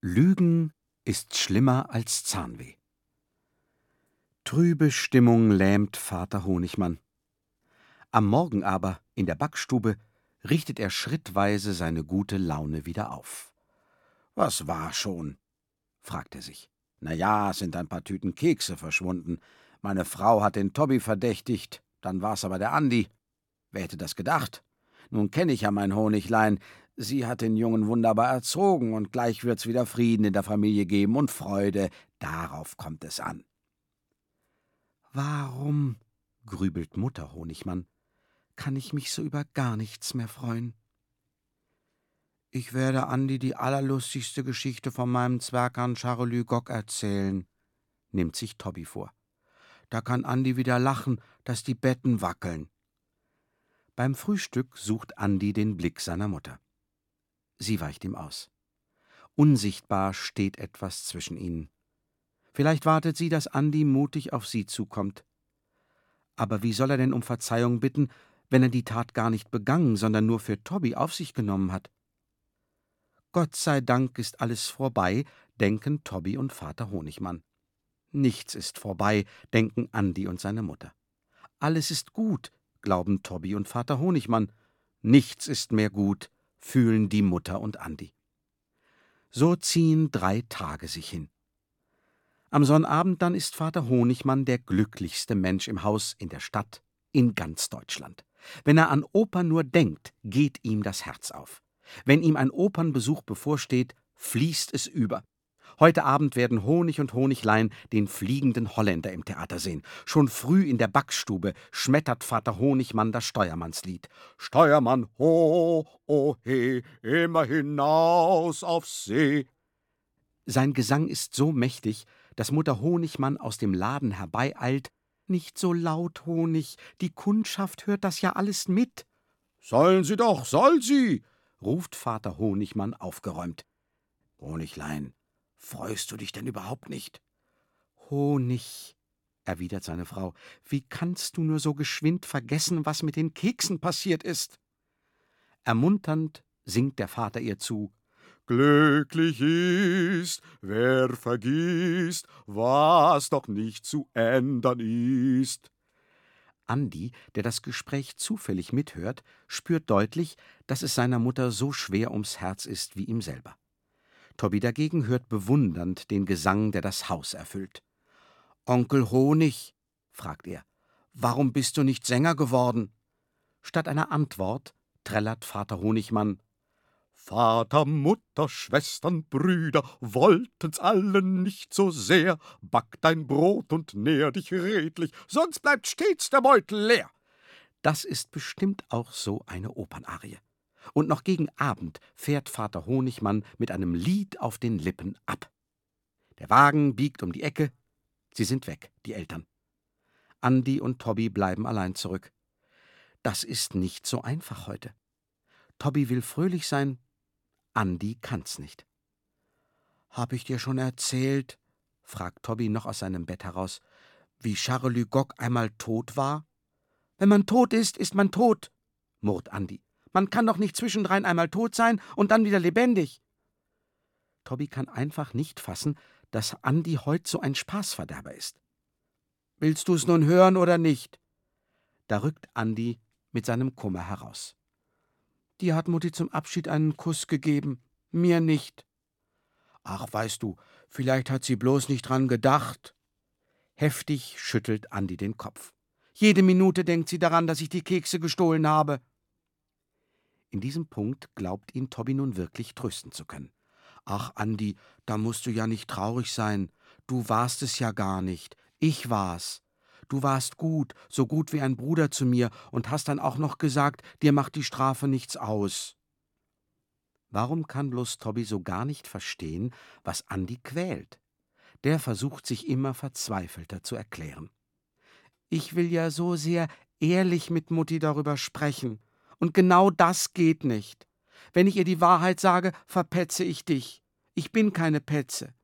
Lügen ist schlimmer als Zahnweh. Trübe Stimmung lähmt Vater Honigmann. Am Morgen aber, in der Backstube, richtet er schrittweise seine gute Laune wieder auf. Was war schon? fragt er sich. Na ja, sind ein paar Tüten Kekse verschwunden. Meine Frau hat den Tobby verdächtigt, dann war's aber der Andi. Wer hätte das gedacht? Nun kenne ich ja mein Honiglein, Sie hat den Jungen wunderbar erzogen, und gleich wird's wieder Frieden in der Familie geben und Freude. Darauf kommt es an. Warum, grübelt Mutter Honigmann, kann ich mich so über gar nichts mehr freuen? Ich werde Andi die allerlustigste Geschichte von meinem Zwergern Charolü Gock erzählen, nimmt sich Tobby vor. Da kann Andi wieder lachen, dass die Betten wackeln. Beim Frühstück sucht Andi den Blick seiner Mutter. Sie weicht ihm aus. Unsichtbar steht etwas zwischen ihnen. Vielleicht wartet sie, dass Andi mutig auf sie zukommt. Aber wie soll er denn um Verzeihung bitten, wenn er die Tat gar nicht begangen, sondern nur für Tobby auf sich genommen hat? Gott sei Dank ist alles vorbei, denken Tobby und Vater Honigmann. Nichts ist vorbei, denken Andi und seine Mutter. Alles ist gut, glauben Tobby und Vater Honigmann. Nichts ist mehr gut, fühlen die Mutter und Andi. So ziehen drei Tage sich hin. Am Sonnabend dann ist Vater Honigmann der glücklichste Mensch im Haus, in der Stadt, in ganz Deutschland. Wenn er an Opern nur denkt, geht ihm das Herz auf. Wenn ihm ein Opernbesuch bevorsteht, fließt es über. Heute Abend werden Honig und Honiglein den fliegenden Holländer im Theater sehen. Schon früh in der Backstube schmettert Vater Honigmann das Steuermannslied. Steuermann, ho, oh he, immer hinaus auf See. Sein Gesang ist so mächtig, dass Mutter Honigmann aus dem Laden herbeieilt. Nicht so laut, Honig, die Kundschaft hört das ja alles mit. Sollen sie doch, soll sie, ruft Vater Honigmann aufgeräumt. Honiglein, Freust du dich denn überhaupt nicht? Honig, erwidert seine Frau, wie kannst du nur so geschwind vergessen, was mit den Keksen passiert ist? Ermunternd singt der Vater ihr zu. Glücklich ist, wer vergisst, was doch nicht zu ändern ist. Andi, der das Gespräch zufällig mithört, spürt deutlich, dass es seiner Mutter so schwer ums Herz ist wie ihm selber. Tobby dagegen hört bewundernd den Gesang, der das Haus erfüllt. Onkel Honig, fragt er, warum bist du nicht Sänger geworden? Statt einer Antwort trällert Vater Honigmann. Vater, Mutter, Schwestern, Brüder wollten's allen nicht so sehr. Back dein Brot und nähr dich redlich, sonst bleibt stets der Beutel leer. Das ist bestimmt auch so eine Opernarie und noch gegen Abend fährt Vater Honigmann mit einem Lied auf den Lippen ab. Der Wagen biegt um die Ecke, sie sind weg, die Eltern. Andi und Tobby bleiben allein zurück. Das ist nicht so einfach heute. Tobby will fröhlich sein, Andi kann's nicht. Hab ich dir schon erzählt, fragt Tobby noch aus seinem Bett heraus, wie Charles Gogg einmal tot war? Wenn man tot ist, ist man tot, murrt Andi. Man kann doch nicht zwischendrein einmal tot sein und dann wieder lebendig. Tobi kann einfach nicht fassen, dass Andi heut so ein Spaßverderber ist. Willst du's nun hören oder nicht? Da rückt Andi mit seinem Kummer heraus. Die hat Mutti zum Abschied einen Kuss gegeben, mir nicht. Ach, weißt du, vielleicht hat sie bloß nicht dran gedacht. Heftig schüttelt Andi den Kopf. Jede Minute denkt sie daran, dass ich die Kekse gestohlen habe. In diesem Punkt glaubt ihn Tobby nun wirklich trösten zu können. Ach, Andi, da musst du ja nicht traurig sein. Du warst es ja gar nicht. Ich war's. Du warst gut, so gut wie ein Bruder zu mir und hast dann auch noch gesagt, dir macht die Strafe nichts aus. Warum kann bloß Tobby so gar nicht verstehen, was Andi quält? Der versucht sich immer verzweifelter zu erklären. Ich will ja so sehr ehrlich mit Mutti darüber sprechen. Und genau das geht nicht. Wenn ich ihr die Wahrheit sage, verpetze ich dich. Ich bin keine Petze.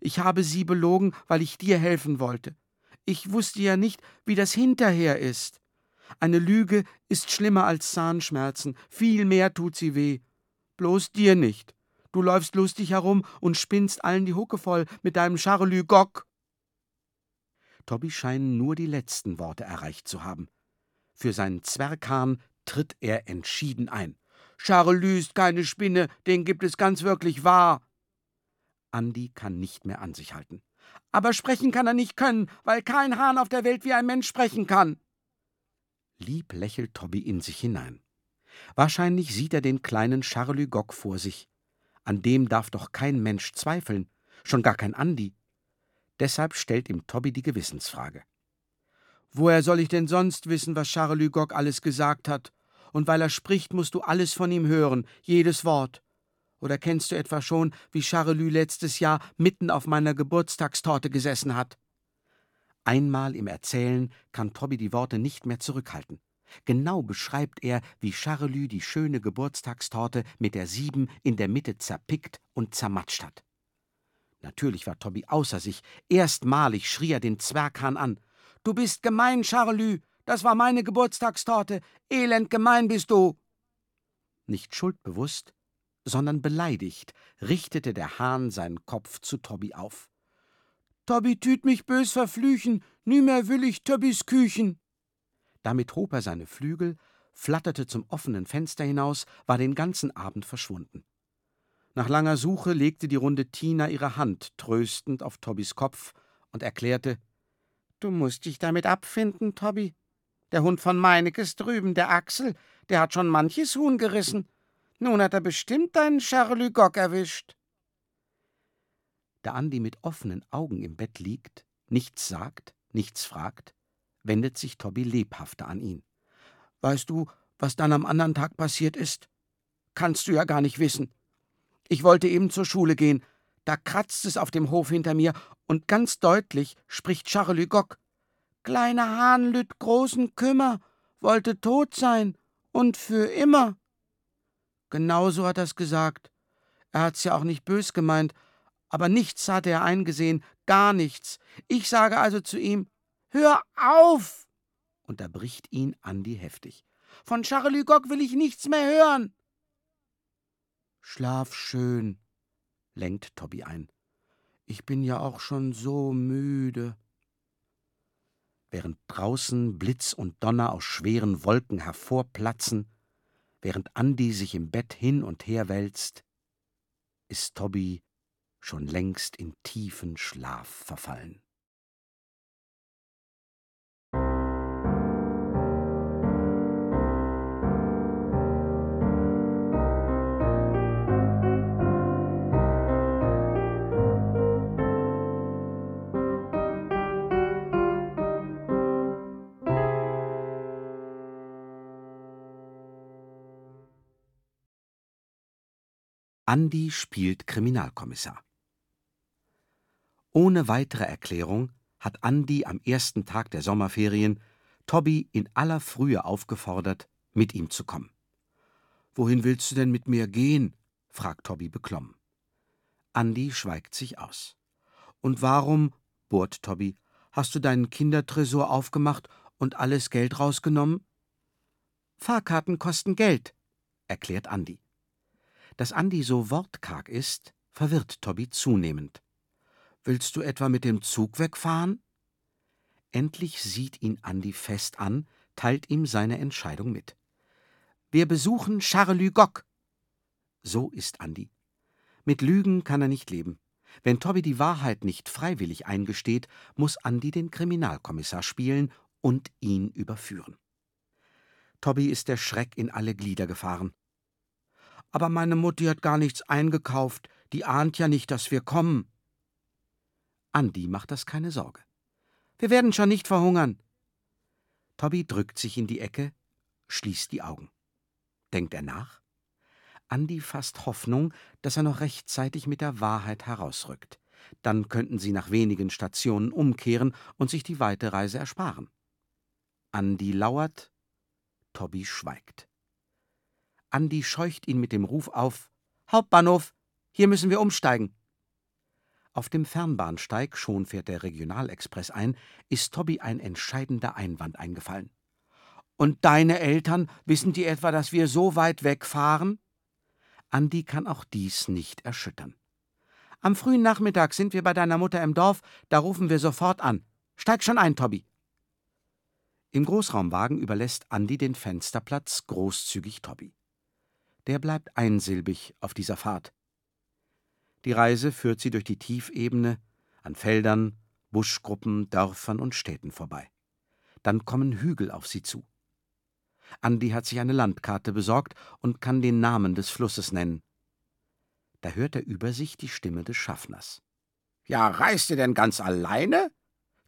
Ich habe sie belogen, weil ich dir helfen wollte. Ich wusste ja nicht, wie das hinterher ist. Eine Lüge ist schlimmer als Zahnschmerzen, viel mehr tut sie weh. Bloß dir nicht. Du läufst lustig herum und spinnst allen die Hucke voll mit deinem Charlü Gock. Tobby scheinen nur die letzten Worte erreicht zu haben. Für seinen Zwerghahn tritt er entschieden ein. Charlus ist keine Spinne, den gibt es ganz wirklich wahr. Andi kann nicht mehr an sich halten. Aber sprechen kann er nicht können, weil kein Hahn auf der Welt wie ein Mensch sprechen kann. Lieb lächelt Tobby in sich hinein. Wahrscheinlich sieht er den kleinen Charlie Gock vor sich. An dem darf doch kein Mensch zweifeln, schon gar kein Andi. Deshalb stellt ihm Tobby die Gewissensfrage. Woher soll ich denn sonst wissen, was Charles Gogg alles gesagt hat? Und weil er spricht, musst du alles von ihm hören, jedes Wort. Oder kennst du etwa schon, wie Charles letztes Jahr mitten auf meiner Geburtstagstorte gesessen hat? Einmal im Erzählen kann Tobby die Worte nicht mehr zurückhalten. Genau beschreibt er, wie Charlus die schöne Geburtstagstorte mit der Sieben in der Mitte zerpickt und zermatscht hat. Natürlich war Tobby außer sich. Erstmalig schrie er den Zwerghahn an. Du bist gemein, Charlü. Das war meine Geburtstagstorte. Elend gemein bist du. Nicht schuldbewusst, sondern beleidigt, richtete der Hahn seinen Kopf zu Tobby auf. Tobby tüt mich bös verflüchen, nimmer will ich Tobbys Küchen. Damit hob er seine Flügel, flatterte zum offenen Fenster hinaus, war den ganzen Abend verschwunden. Nach langer Suche legte die runde Tina ihre Hand tröstend auf Tobbys Kopf und erklärte: Du musst dich damit abfinden, Tobby. Der Hund von Meinekes drüben, der Axel, der hat schon manches Huhn gerissen. Nun hat er bestimmt deinen Charlie Gock erwischt. Da Andi mit offenen Augen im Bett liegt, nichts sagt, nichts fragt, wendet sich Tobby lebhafter an ihn. Weißt du, was dann am anderen Tag passiert ist? Kannst du ja gar nicht wissen. Ich wollte eben zur Schule gehen. Da kratzt es auf dem Hof hinter mir und ganz deutlich spricht Charlie Gock. Kleiner Hahn lüt großen Kümmer, wollte tot sein und für immer. Genauso hat er's gesagt. Er hat's ja auch nicht bös gemeint, aber nichts hatte er eingesehen, gar nichts. Ich sage also zu ihm: Hör auf! unterbricht ihn Andi heftig. Von Charlie Gock will ich nichts mehr hören. Schlaf schön, lenkt Tobby ein. Ich bin ja auch schon so müde. Während draußen Blitz und Donner aus schweren Wolken hervorplatzen, während Andi sich im Bett hin und her wälzt, ist Tobby schon längst in tiefen Schlaf verfallen. Andi spielt Kriminalkommissar. Ohne weitere Erklärung hat Andi am ersten Tag der Sommerferien Tobby in aller Frühe aufgefordert, mit ihm zu kommen. Wohin willst du denn mit mir gehen? fragt Tobby beklommen. Andi schweigt sich aus. Und warum, bohrt Tobby, hast du deinen Kindertresor aufgemacht und alles Geld rausgenommen? Fahrkarten kosten Geld, erklärt Andi. Dass Andi so wortkarg ist, verwirrt Tobby zunehmend. Willst du etwa mit dem Zug wegfahren? Endlich sieht ihn Andi fest an, teilt ihm seine Entscheidung mit. Wir besuchen Charlie Gock. So ist Andi. Mit Lügen kann er nicht leben. Wenn Tobby die Wahrheit nicht freiwillig eingesteht, muss Andi den Kriminalkommissar spielen und ihn überführen. Tobby ist der Schreck in alle Glieder gefahren. Aber meine Mutti hat gar nichts eingekauft, die ahnt ja nicht, dass wir kommen. Andi macht das keine Sorge. Wir werden schon nicht verhungern. Tobby drückt sich in die Ecke, schließt die Augen. Denkt er nach? Andi fasst Hoffnung, dass er noch rechtzeitig mit der Wahrheit herausrückt. Dann könnten sie nach wenigen Stationen umkehren und sich die weite Reise ersparen. Andi lauert, Tobby schweigt. Andi scheucht ihn mit dem Ruf auf: Hauptbahnhof, hier müssen wir umsteigen. Auf dem Fernbahnsteig, schon fährt der Regionalexpress ein, ist Tobby ein entscheidender Einwand eingefallen. Und deine Eltern, wissen die etwa, dass wir so weit wegfahren? Andi kann auch dies nicht erschüttern. Am frühen Nachmittag sind wir bei deiner Mutter im Dorf, da rufen wir sofort an. Steig schon ein, Tobby. Im Großraumwagen überlässt Andi den Fensterplatz großzügig Tobby der bleibt einsilbig auf dieser Fahrt. Die Reise führt sie durch die Tiefebene, an Feldern, Buschgruppen, Dörfern und Städten vorbei. Dann kommen Hügel auf sie zu. Andi hat sich eine Landkarte besorgt und kann den Namen des Flusses nennen. Da hört er über sich die Stimme des Schaffners. Ja, reist ihr denn ganz alleine?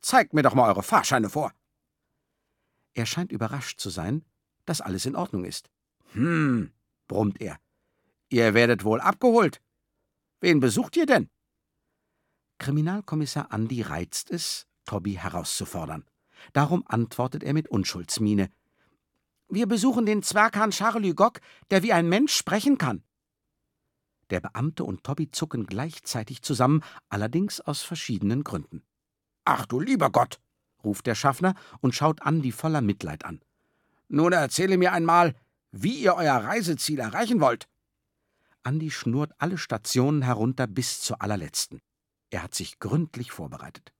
Zeigt mir doch mal eure Fahrscheine vor. Er scheint überrascht zu sein, dass alles in Ordnung ist. Hm, brummt er. Ihr werdet wohl abgeholt. Wen besucht ihr denn? Kriminalkommissar Andi reizt es, Tobby herauszufordern. Darum antwortet er mit Unschuldsmiene. Wir besuchen den Zwerghahn Charlie Gock, der wie ein Mensch sprechen kann. Der Beamte und Tobby zucken gleichzeitig zusammen, allerdings aus verschiedenen Gründen. Ach du lieber Gott, ruft der Schaffner und schaut Andi voller Mitleid an. Nun erzähle mir einmal, wie ihr euer Reiseziel erreichen wollt. Andi schnurrt alle Stationen herunter bis zur allerletzten. Er hat sich gründlich vorbereitet.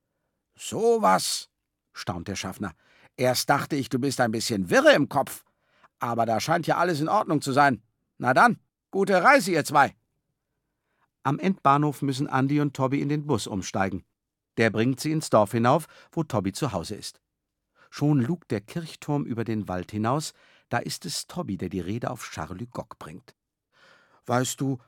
So was, staunt der Schaffner. Erst dachte ich, du bist ein bisschen wirre im Kopf. Aber da scheint ja alles in Ordnung zu sein. Na dann, gute Reise, ihr zwei. Am Endbahnhof müssen Andi und Tobi in den Bus umsteigen. Der bringt sie ins Dorf hinauf, wo Tobi zu Hause ist. Schon lugt der Kirchturm über den Wald hinaus, da ist es Tobi, der die Rede auf Charles Gog bringt. Weißt du,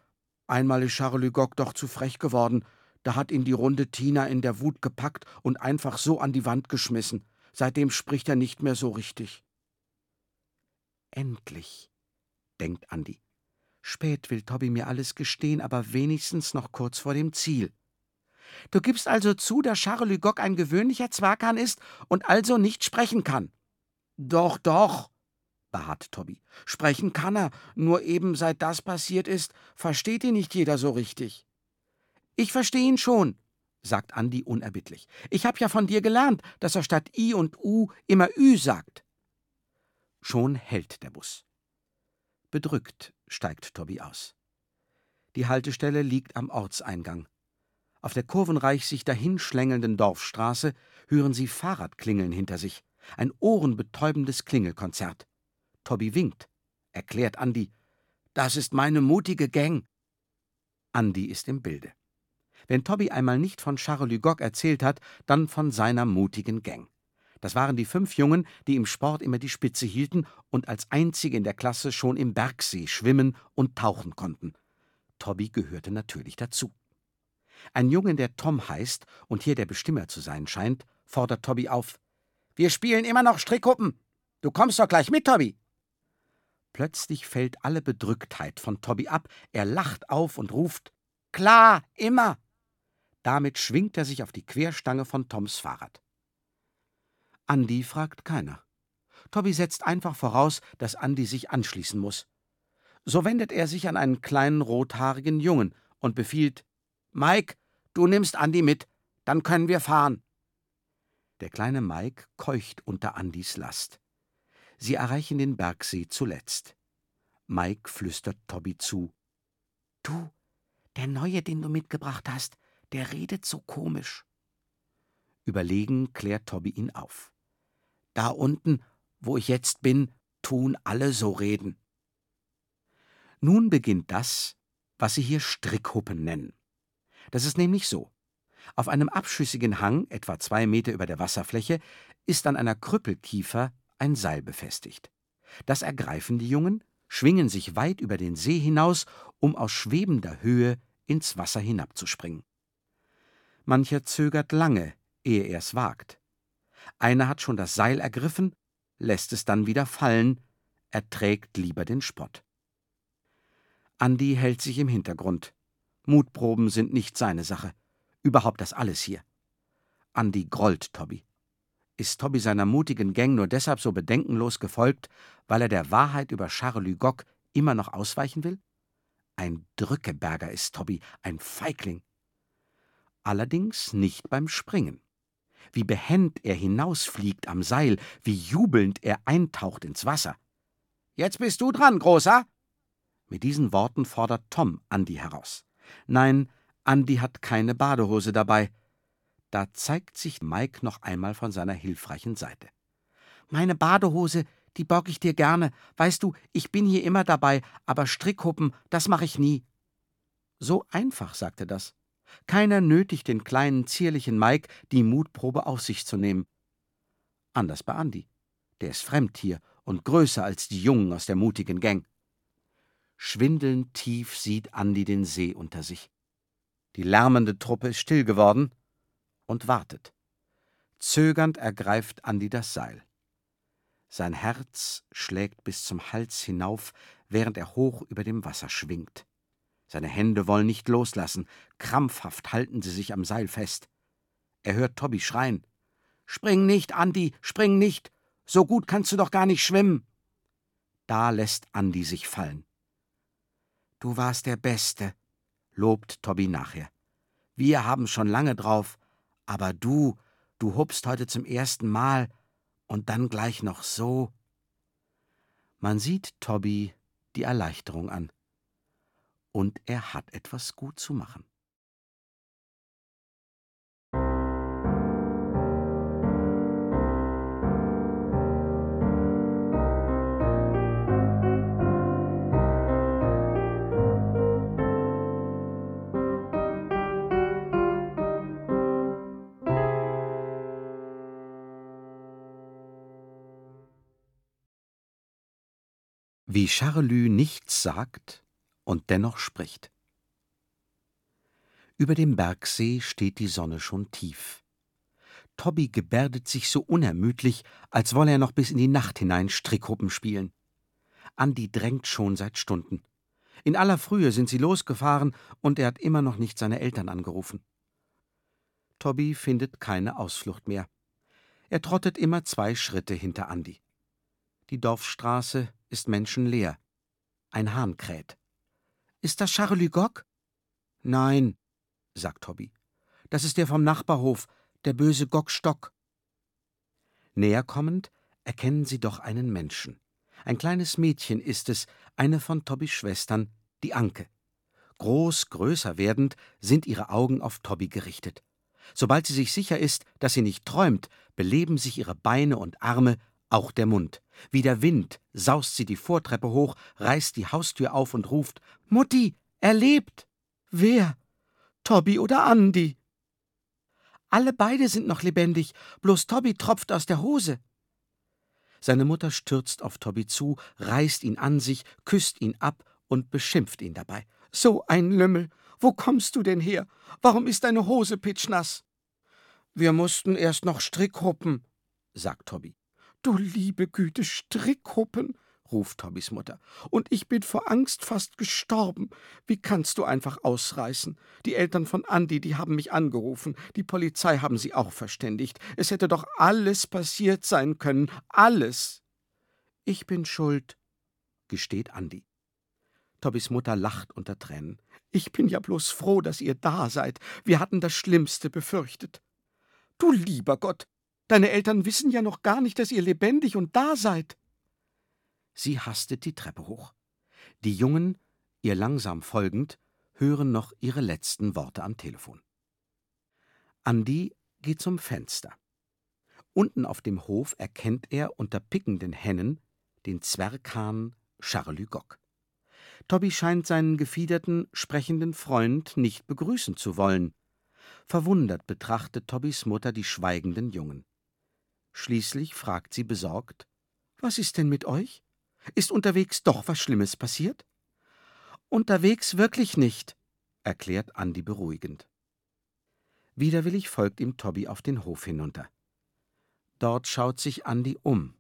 einmal ist Charles Gog doch zu frech geworden. Da hat ihn die runde Tina in der Wut gepackt und einfach so an die Wand geschmissen. Seitdem spricht er nicht mehr so richtig. Endlich, denkt Andi. Spät will Tobi mir alles gestehen, aber wenigstens noch kurz vor dem Ziel. Du gibst also zu, dass Charles Lugog ein gewöhnlicher Zwakan ist und also nicht sprechen kann. Doch, doch, beharrt Tobi. Sprechen kann er, nur eben seit das passiert ist, versteht ihn nicht jeder so richtig. Ich verstehe ihn schon, sagt Andi unerbittlich. Ich hab ja von dir gelernt, dass er statt I und U immer Ü sagt. Schon hält der Bus. Bedrückt steigt Tobi aus. Die Haltestelle liegt am Ortseingang. Auf der kurvenreich sich dahinschlängelnden Dorfstraße hören sie Fahrradklingeln hinter sich. Ein ohrenbetäubendes Klingelkonzert. Tobi winkt, erklärt Andi. Das ist meine mutige Gang. Andi ist im Bilde. Wenn Tobi einmal nicht von Charles Lugog erzählt hat, dann von seiner mutigen Gang. Das waren die fünf Jungen, die im Sport immer die Spitze hielten und als einzige in der Klasse schon im Bergsee schwimmen und tauchen konnten. Tobi gehörte natürlich dazu. Ein Junge, der Tom heißt und hier der Bestimmer zu sein scheint, fordert Tobi auf. Wir spielen immer noch Strickhuppen. Du kommst doch gleich mit, Tobi. Plötzlich fällt alle Bedrücktheit von Tobi ab. Er lacht auf und ruft: Klar, immer. Damit schwingt er sich auf die Querstange von Toms Fahrrad. Andi fragt keiner. Tobi setzt einfach voraus, dass Andi sich anschließen muss. So wendet er sich an einen kleinen rothaarigen Jungen und befiehlt: Mike, du nimmst Andi mit, dann können wir fahren. Der kleine Mike keucht unter Andis Last. Sie erreichen den Bergsee zuletzt. Mike flüstert Tobi zu. Du, der Neue, den du mitgebracht hast, der redet so komisch. Überlegen klärt Tobi ihn auf. Da unten, wo ich jetzt bin, tun alle so reden. Nun beginnt das, was sie hier Strickhuppen nennen. Das ist nämlich so. Auf einem abschüssigen Hang, etwa zwei Meter über der Wasserfläche, ist an einer Krüppelkiefer ein Seil befestigt. Das ergreifen die Jungen, schwingen sich weit über den See hinaus, um aus schwebender Höhe ins Wasser hinabzuspringen. Mancher zögert lange, ehe er es wagt. Einer hat schon das Seil ergriffen, lässt es dann wieder fallen, erträgt lieber den Spott. Andi hält sich im Hintergrund. Mutproben sind nicht seine Sache. Überhaupt das alles hier. Andi grollt Tobi. Ist Tobi seiner mutigen Gang nur deshalb so bedenkenlos gefolgt, weil er der Wahrheit über Charles Lugog immer noch ausweichen will? Ein Drückeberger ist Tobi, ein Feigling. Allerdings nicht beim Springen. Wie behend er hinausfliegt am Seil, wie jubelnd er eintaucht ins Wasser. Jetzt bist du dran, Großer! Mit diesen Worten fordert Tom Andi heraus. Nein, Andi hat keine Badehose dabei. Da zeigt sich Mike noch einmal von seiner hilfreichen Seite. Meine Badehose, die borg ich dir gerne. Weißt du, ich bin hier immer dabei, aber Strickhuppen, das mache ich nie. So einfach, sagte das. Keiner nötigt den kleinen, zierlichen Mike, die Mutprobe auf sich zu nehmen. Anders bei Andi. Der ist fremd hier und größer als die Jungen aus der mutigen Gang. Schwindelnd tief sieht Andi den See unter sich. Die lärmende Truppe ist still geworden und wartet. Zögernd ergreift Andi das Seil. Sein Herz schlägt bis zum Hals hinauf, während er hoch über dem Wasser schwingt. Seine Hände wollen nicht loslassen, krampfhaft halten sie sich am Seil fest. Er hört Tobi schreien. Spring nicht, Andi, spring nicht. So gut kannst du doch gar nicht schwimmen. Da lässt Andi sich fallen. Du warst der Beste, lobt Tobi nachher. Wir haben schon lange drauf, aber du, du hupst heute zum ersten Mal und dann gleich noch so. Man sieht Tobi die Erleichterung an und er hat etwas gut zu machen. Wie Charelü nichts sagt und dennoch spricht. Über dem Bergsee steht die Sonne schon tief. Tobby gebärdet sich so unermüdlich, als wolle er noch bis in die Nacht hinein Strickhuppen spielen. Andi drängt schon seit Stunden. In aller Frühe sind sie losgefahren und er hat immer noch nicht seine Eltern angerufen. Tobby findet keine Ausflucht mehr. Er trottet immer zwei Schritte hinter Andi. Die Dorfstraße ist menschenleer. Ein Hahn kräht. Ist das Charlie Gogg? Nein, sagt Tobby. Das ist der vom Nachbarhof, der böse Gogg Stock. Näher kommend erkennen sie doch einen Menschen. Ein kleines Mädchen ist es, eine von Tobbys Schwestern, die Anke. Groß, größer werdend, sind ihre Augen auf Tobby gerichtet. Sobald sie sich sicher ist, dass sie nicht träumt, beleben sich ihre Beine und Arme, auch der Mund. Wie der Wind saust sie die Vortreppe hoch, reißt die Haustür auf und ruft: Mutti, er lebt! Wer? Tobby oder Andi? Alle beide sind noch lebendig, bloß Tobby tropft aus der Hose. Seine Mutter stürzt auf Tobby zu, reißt ihn an sich, küsst ihn ab und beschimpft ihn dabei. So ein Lümmel! Wo kommst du denn her? Warum ist deine Hose pitschnass? Wir mussten erst noch Strickhuppen, sagt Tobby. Du liebe Güte, Strickhuppen, ruft Tobbys Mutter. Und ich bin vor Angst fast gestorben. Wie kannst du einfach ausreißen? Die Eltern von Andi, die haben mich angerufen. Die Polizei haben sie auch verständigt. Es hätte doch alles passiert sein können. Alles. Ich bin schuld, gesteht Andi. Tobbys Mutter lacht unter Tränen. Ich bin ja bloß froh, dass ihr da seid. Wir hatten das Schlimmste befürchtet. Du lieber Gott, deine Eltern wissen ja noch gar nicht, dass ihr lebendig und da seid. Sie hastet die Treppe hoch. Die Jungen, ihr langsam folgend, hören noch ihre letzten Worte am Telefon. Andi geht zum Fenster. Unten auf dem Hof erkennt er unter pickenden Hennen den Zwerghahn Charlie Gock. Tobby scheint seinen gefiederten, sprechenden Freund nicht begrüßen zu wollen. Verwundert betrachtet Tobbys Mutter die schweigenden Jungen. Schließlich fragt sie besorgt: Was ist denn mit euch? Ist unterwegs doch was Schlimmes passiert? Unterwegs wirklich nicht, erklärt Andi beruhigend. Widerwillig folgt ihm Tobby auf den Hof hinunter. Dort schaut sich Andi um.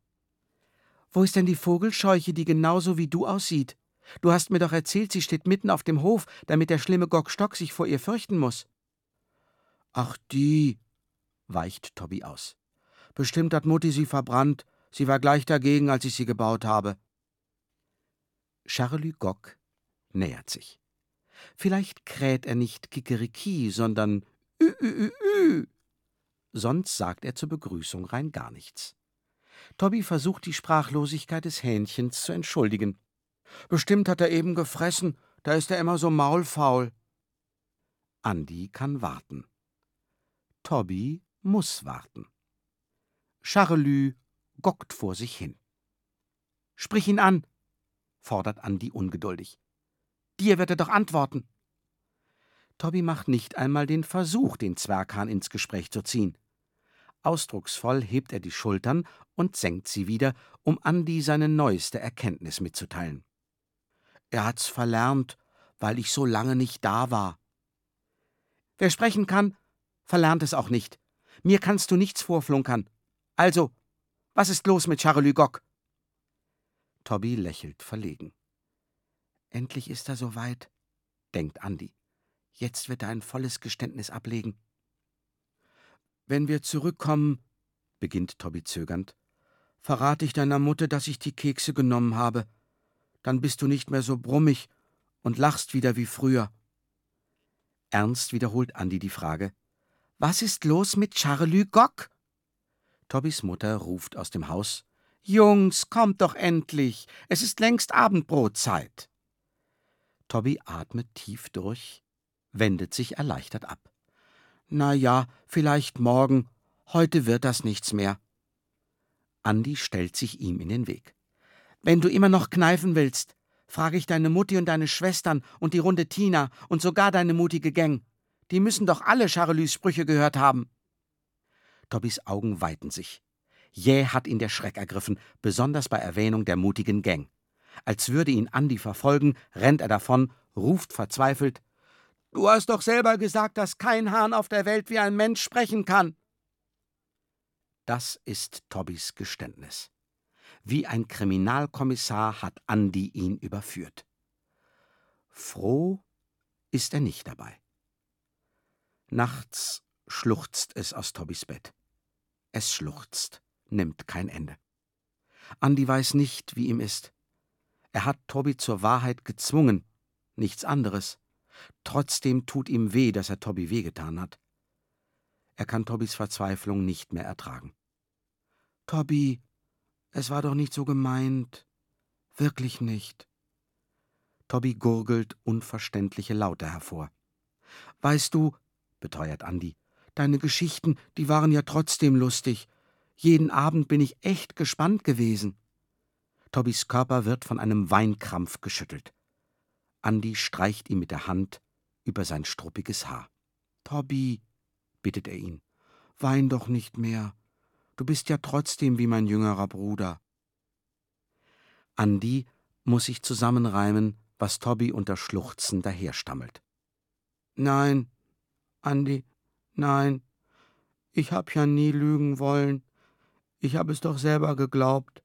Wo ist denn die Vogelscheuche, die genauso wie du aussieht? Du hast mir doch erzählt, sie steht mitten auf dem Hof, damit der schlimme Gog Stock sich vor ihr fürchten muss. Ach, die, weicht Tobby aus. Bestimmt hat Mutti sie verbrannt. Sie war gleich dagegen, als ich sie gebaut habe. Charlie Gog nähert sich. Vielleicht kräht er nicht Kikeriki, sondern Ü, Ü, Ü, Ü. Sonst sagt er zur Begrüßung rein gar nichts. Tobby versucht die Sprachlosigkeit des Hähnchens zu entschuldigen. Bestimmt hat er eben gefressen, da ist er immer so maulfaul. Andi kann warten. Tobby muss warten. Charelü gockt vor sich hin. Sprich ihn an, fordert Andi ungeduldig. Dir wird er doch antworten. Tobby macht nicht einmal den Versuch, den Zwerghahn ins Gespräch zu ziehen. Ausdrucksvoll hebt er die Schultern und senkt sie wieder, um Andi seine neueste Erkenntnis mitzuteilen. Er hat's verlernt, weil ich so lange nicht da war. Wer sprechen kann, verlernt es auch nicht. Mir kannst du nichts vorflunkern. Also, was ist los mit Charlie Gogg? Tobby lächelt verlegen. Endlich ist er soweit, denkt Andi. Jetzt wird er ein volles Geständnis ablegen. Wenn wir zurückkommen, beginnt Tobby zögernd, verrate ich deiner Mutter, dass ich die Kekse genommen habe dann bist du nicht mehr so brummig und lachst wieder wie früher. Ernst wiederholt Andi die Frage. Was ist los mit Charlie Gock? Tobbys Mutter ruft aus dem Haus. Jungs, kommt doch endlich. Es ist längst Abendbrotzeit. Tobby atmet tief durch, wendet sich erleichtert ab. Na ja, vielleicht morgen. Heute wird das nichts mehr. Andi stellt sich ihm in den Weg. Wenn du immer noch kneifen willst, frage ich deine Mutti und deine Schwestern und die runde Tina und sogar deine mutige Gang. Die müssen doch alle Charelys Sprüche gehört haben. Tobbys Augen weiten sich. Jäh hat ihn der Schreck ergriffen, besonders bei Erwähnung der mutigen Gang. Als würde ihn Andi verfolgen, rennt er davon, ruft verzweifelt: Du hast doch selber gesagt, dass kein Hahn auf der Welt wie ein Mensch sprechen kann. Das ist Tobbys Geständnis. Wie ein Kriminalkommissar hat Andi ihn überführt. Froh ist er nicht dabei. Nachts schluchzt es aus Tobbys Bett. Es schluchzt, nimmt kein Ende. Andi weiß nicht, wie ihm ist. Er hat Tobby zur Wahrheit gezwungen, nichts anderes. Trotzdem tut ihm weh, dass er Tobby wehgetan hat. Er kann Tobbys Verzweiflung nicht mehr ertragen. Tobby, es war doch nicht so gemeint. Wirklich nicht. Tobby gurgelt unverständliche Laute hervor. Weißt du, beteuert Andi, deine Geschichten, die waren ja trotzdem lustig. Jeden Abend bin ich echt gespannt gewesen. Tobbys Körper wird von einem Weinkrampf geschüttelt. Andi streicht ihm mit der Hand über sein struppiges Haar. Tobby, bittet er ihn, wein doch nicht mehr. Du bist ja trotzdem wie mein jüngerer Bruder. Andi muss sich zusammenreimen, was Tobby unter Schluchzen daherstammelt. Nein, Andi, nein, ich hab ja nie lügen wollen. Ich hab es doch selber geglaubt.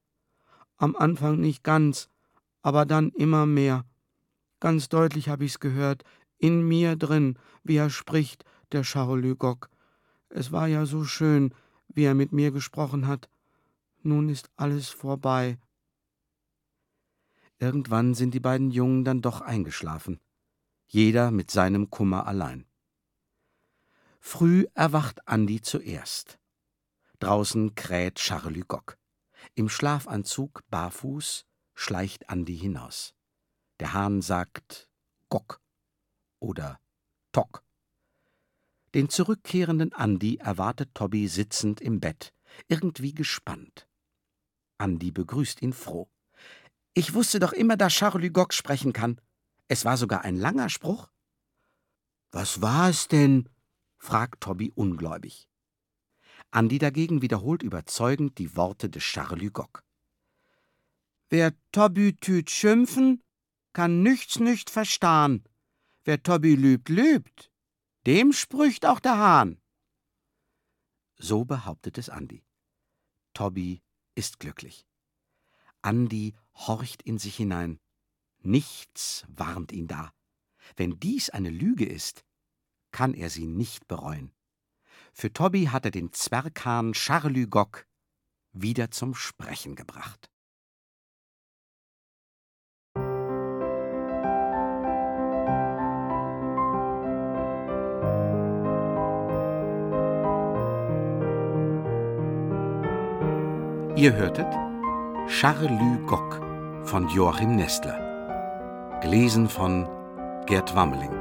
Am Anfang nicht ganz, aber dann immer mehr. Ganz deutlich hab ich's gehört, in mir drin, wie er spricht, der Charles Gog. Es war ja so schön, wie er mit mir gesprochen hat. Nun ist alles vorbei. Irgendwann sind die beiden Jungen dann doch eingeschlafen, jeder mit seinem Kummer allein. Früh erwacht Andi zuerst. Draußen kräht Charlie Gock. Im Schlafanzug, barfuß, schleicht Andi hinaus. Der Hahn sagt Gock oder Tock. Den zurückkehrenden Andi erwartet Tobby sitzend im Bett, irgendwie gespannt. Andi begrüßt ihn froh. Ich wusste doch immer, dass Charlie Gock sprechen kann. Es war sogar ein langer Spruch. Was war es denn? Fragt Tobby ungläubig. Andi dagegen wiederholt überzeugend die Worte des Charlie Gock. Wer Tobby tüt schimpfen, kann nichts nicht verstahn. Wer Tobby lübt, lübt. Dem sprücht auch der Hahn. So behauptet es Andi. Tobby ist glücklich. Andi horcht in sich hinein. Nichts warnt ihn da. Wenn dies eine Lüge ist, kann er sie nicht bereuen. Für Tobby hat er den Zwerghahn Charlie Gock wieder zum Sprechen gebracht. Ihr hörtet Charlü Gock von Joachim Nestler. Gelesen von Gerd Wammeling.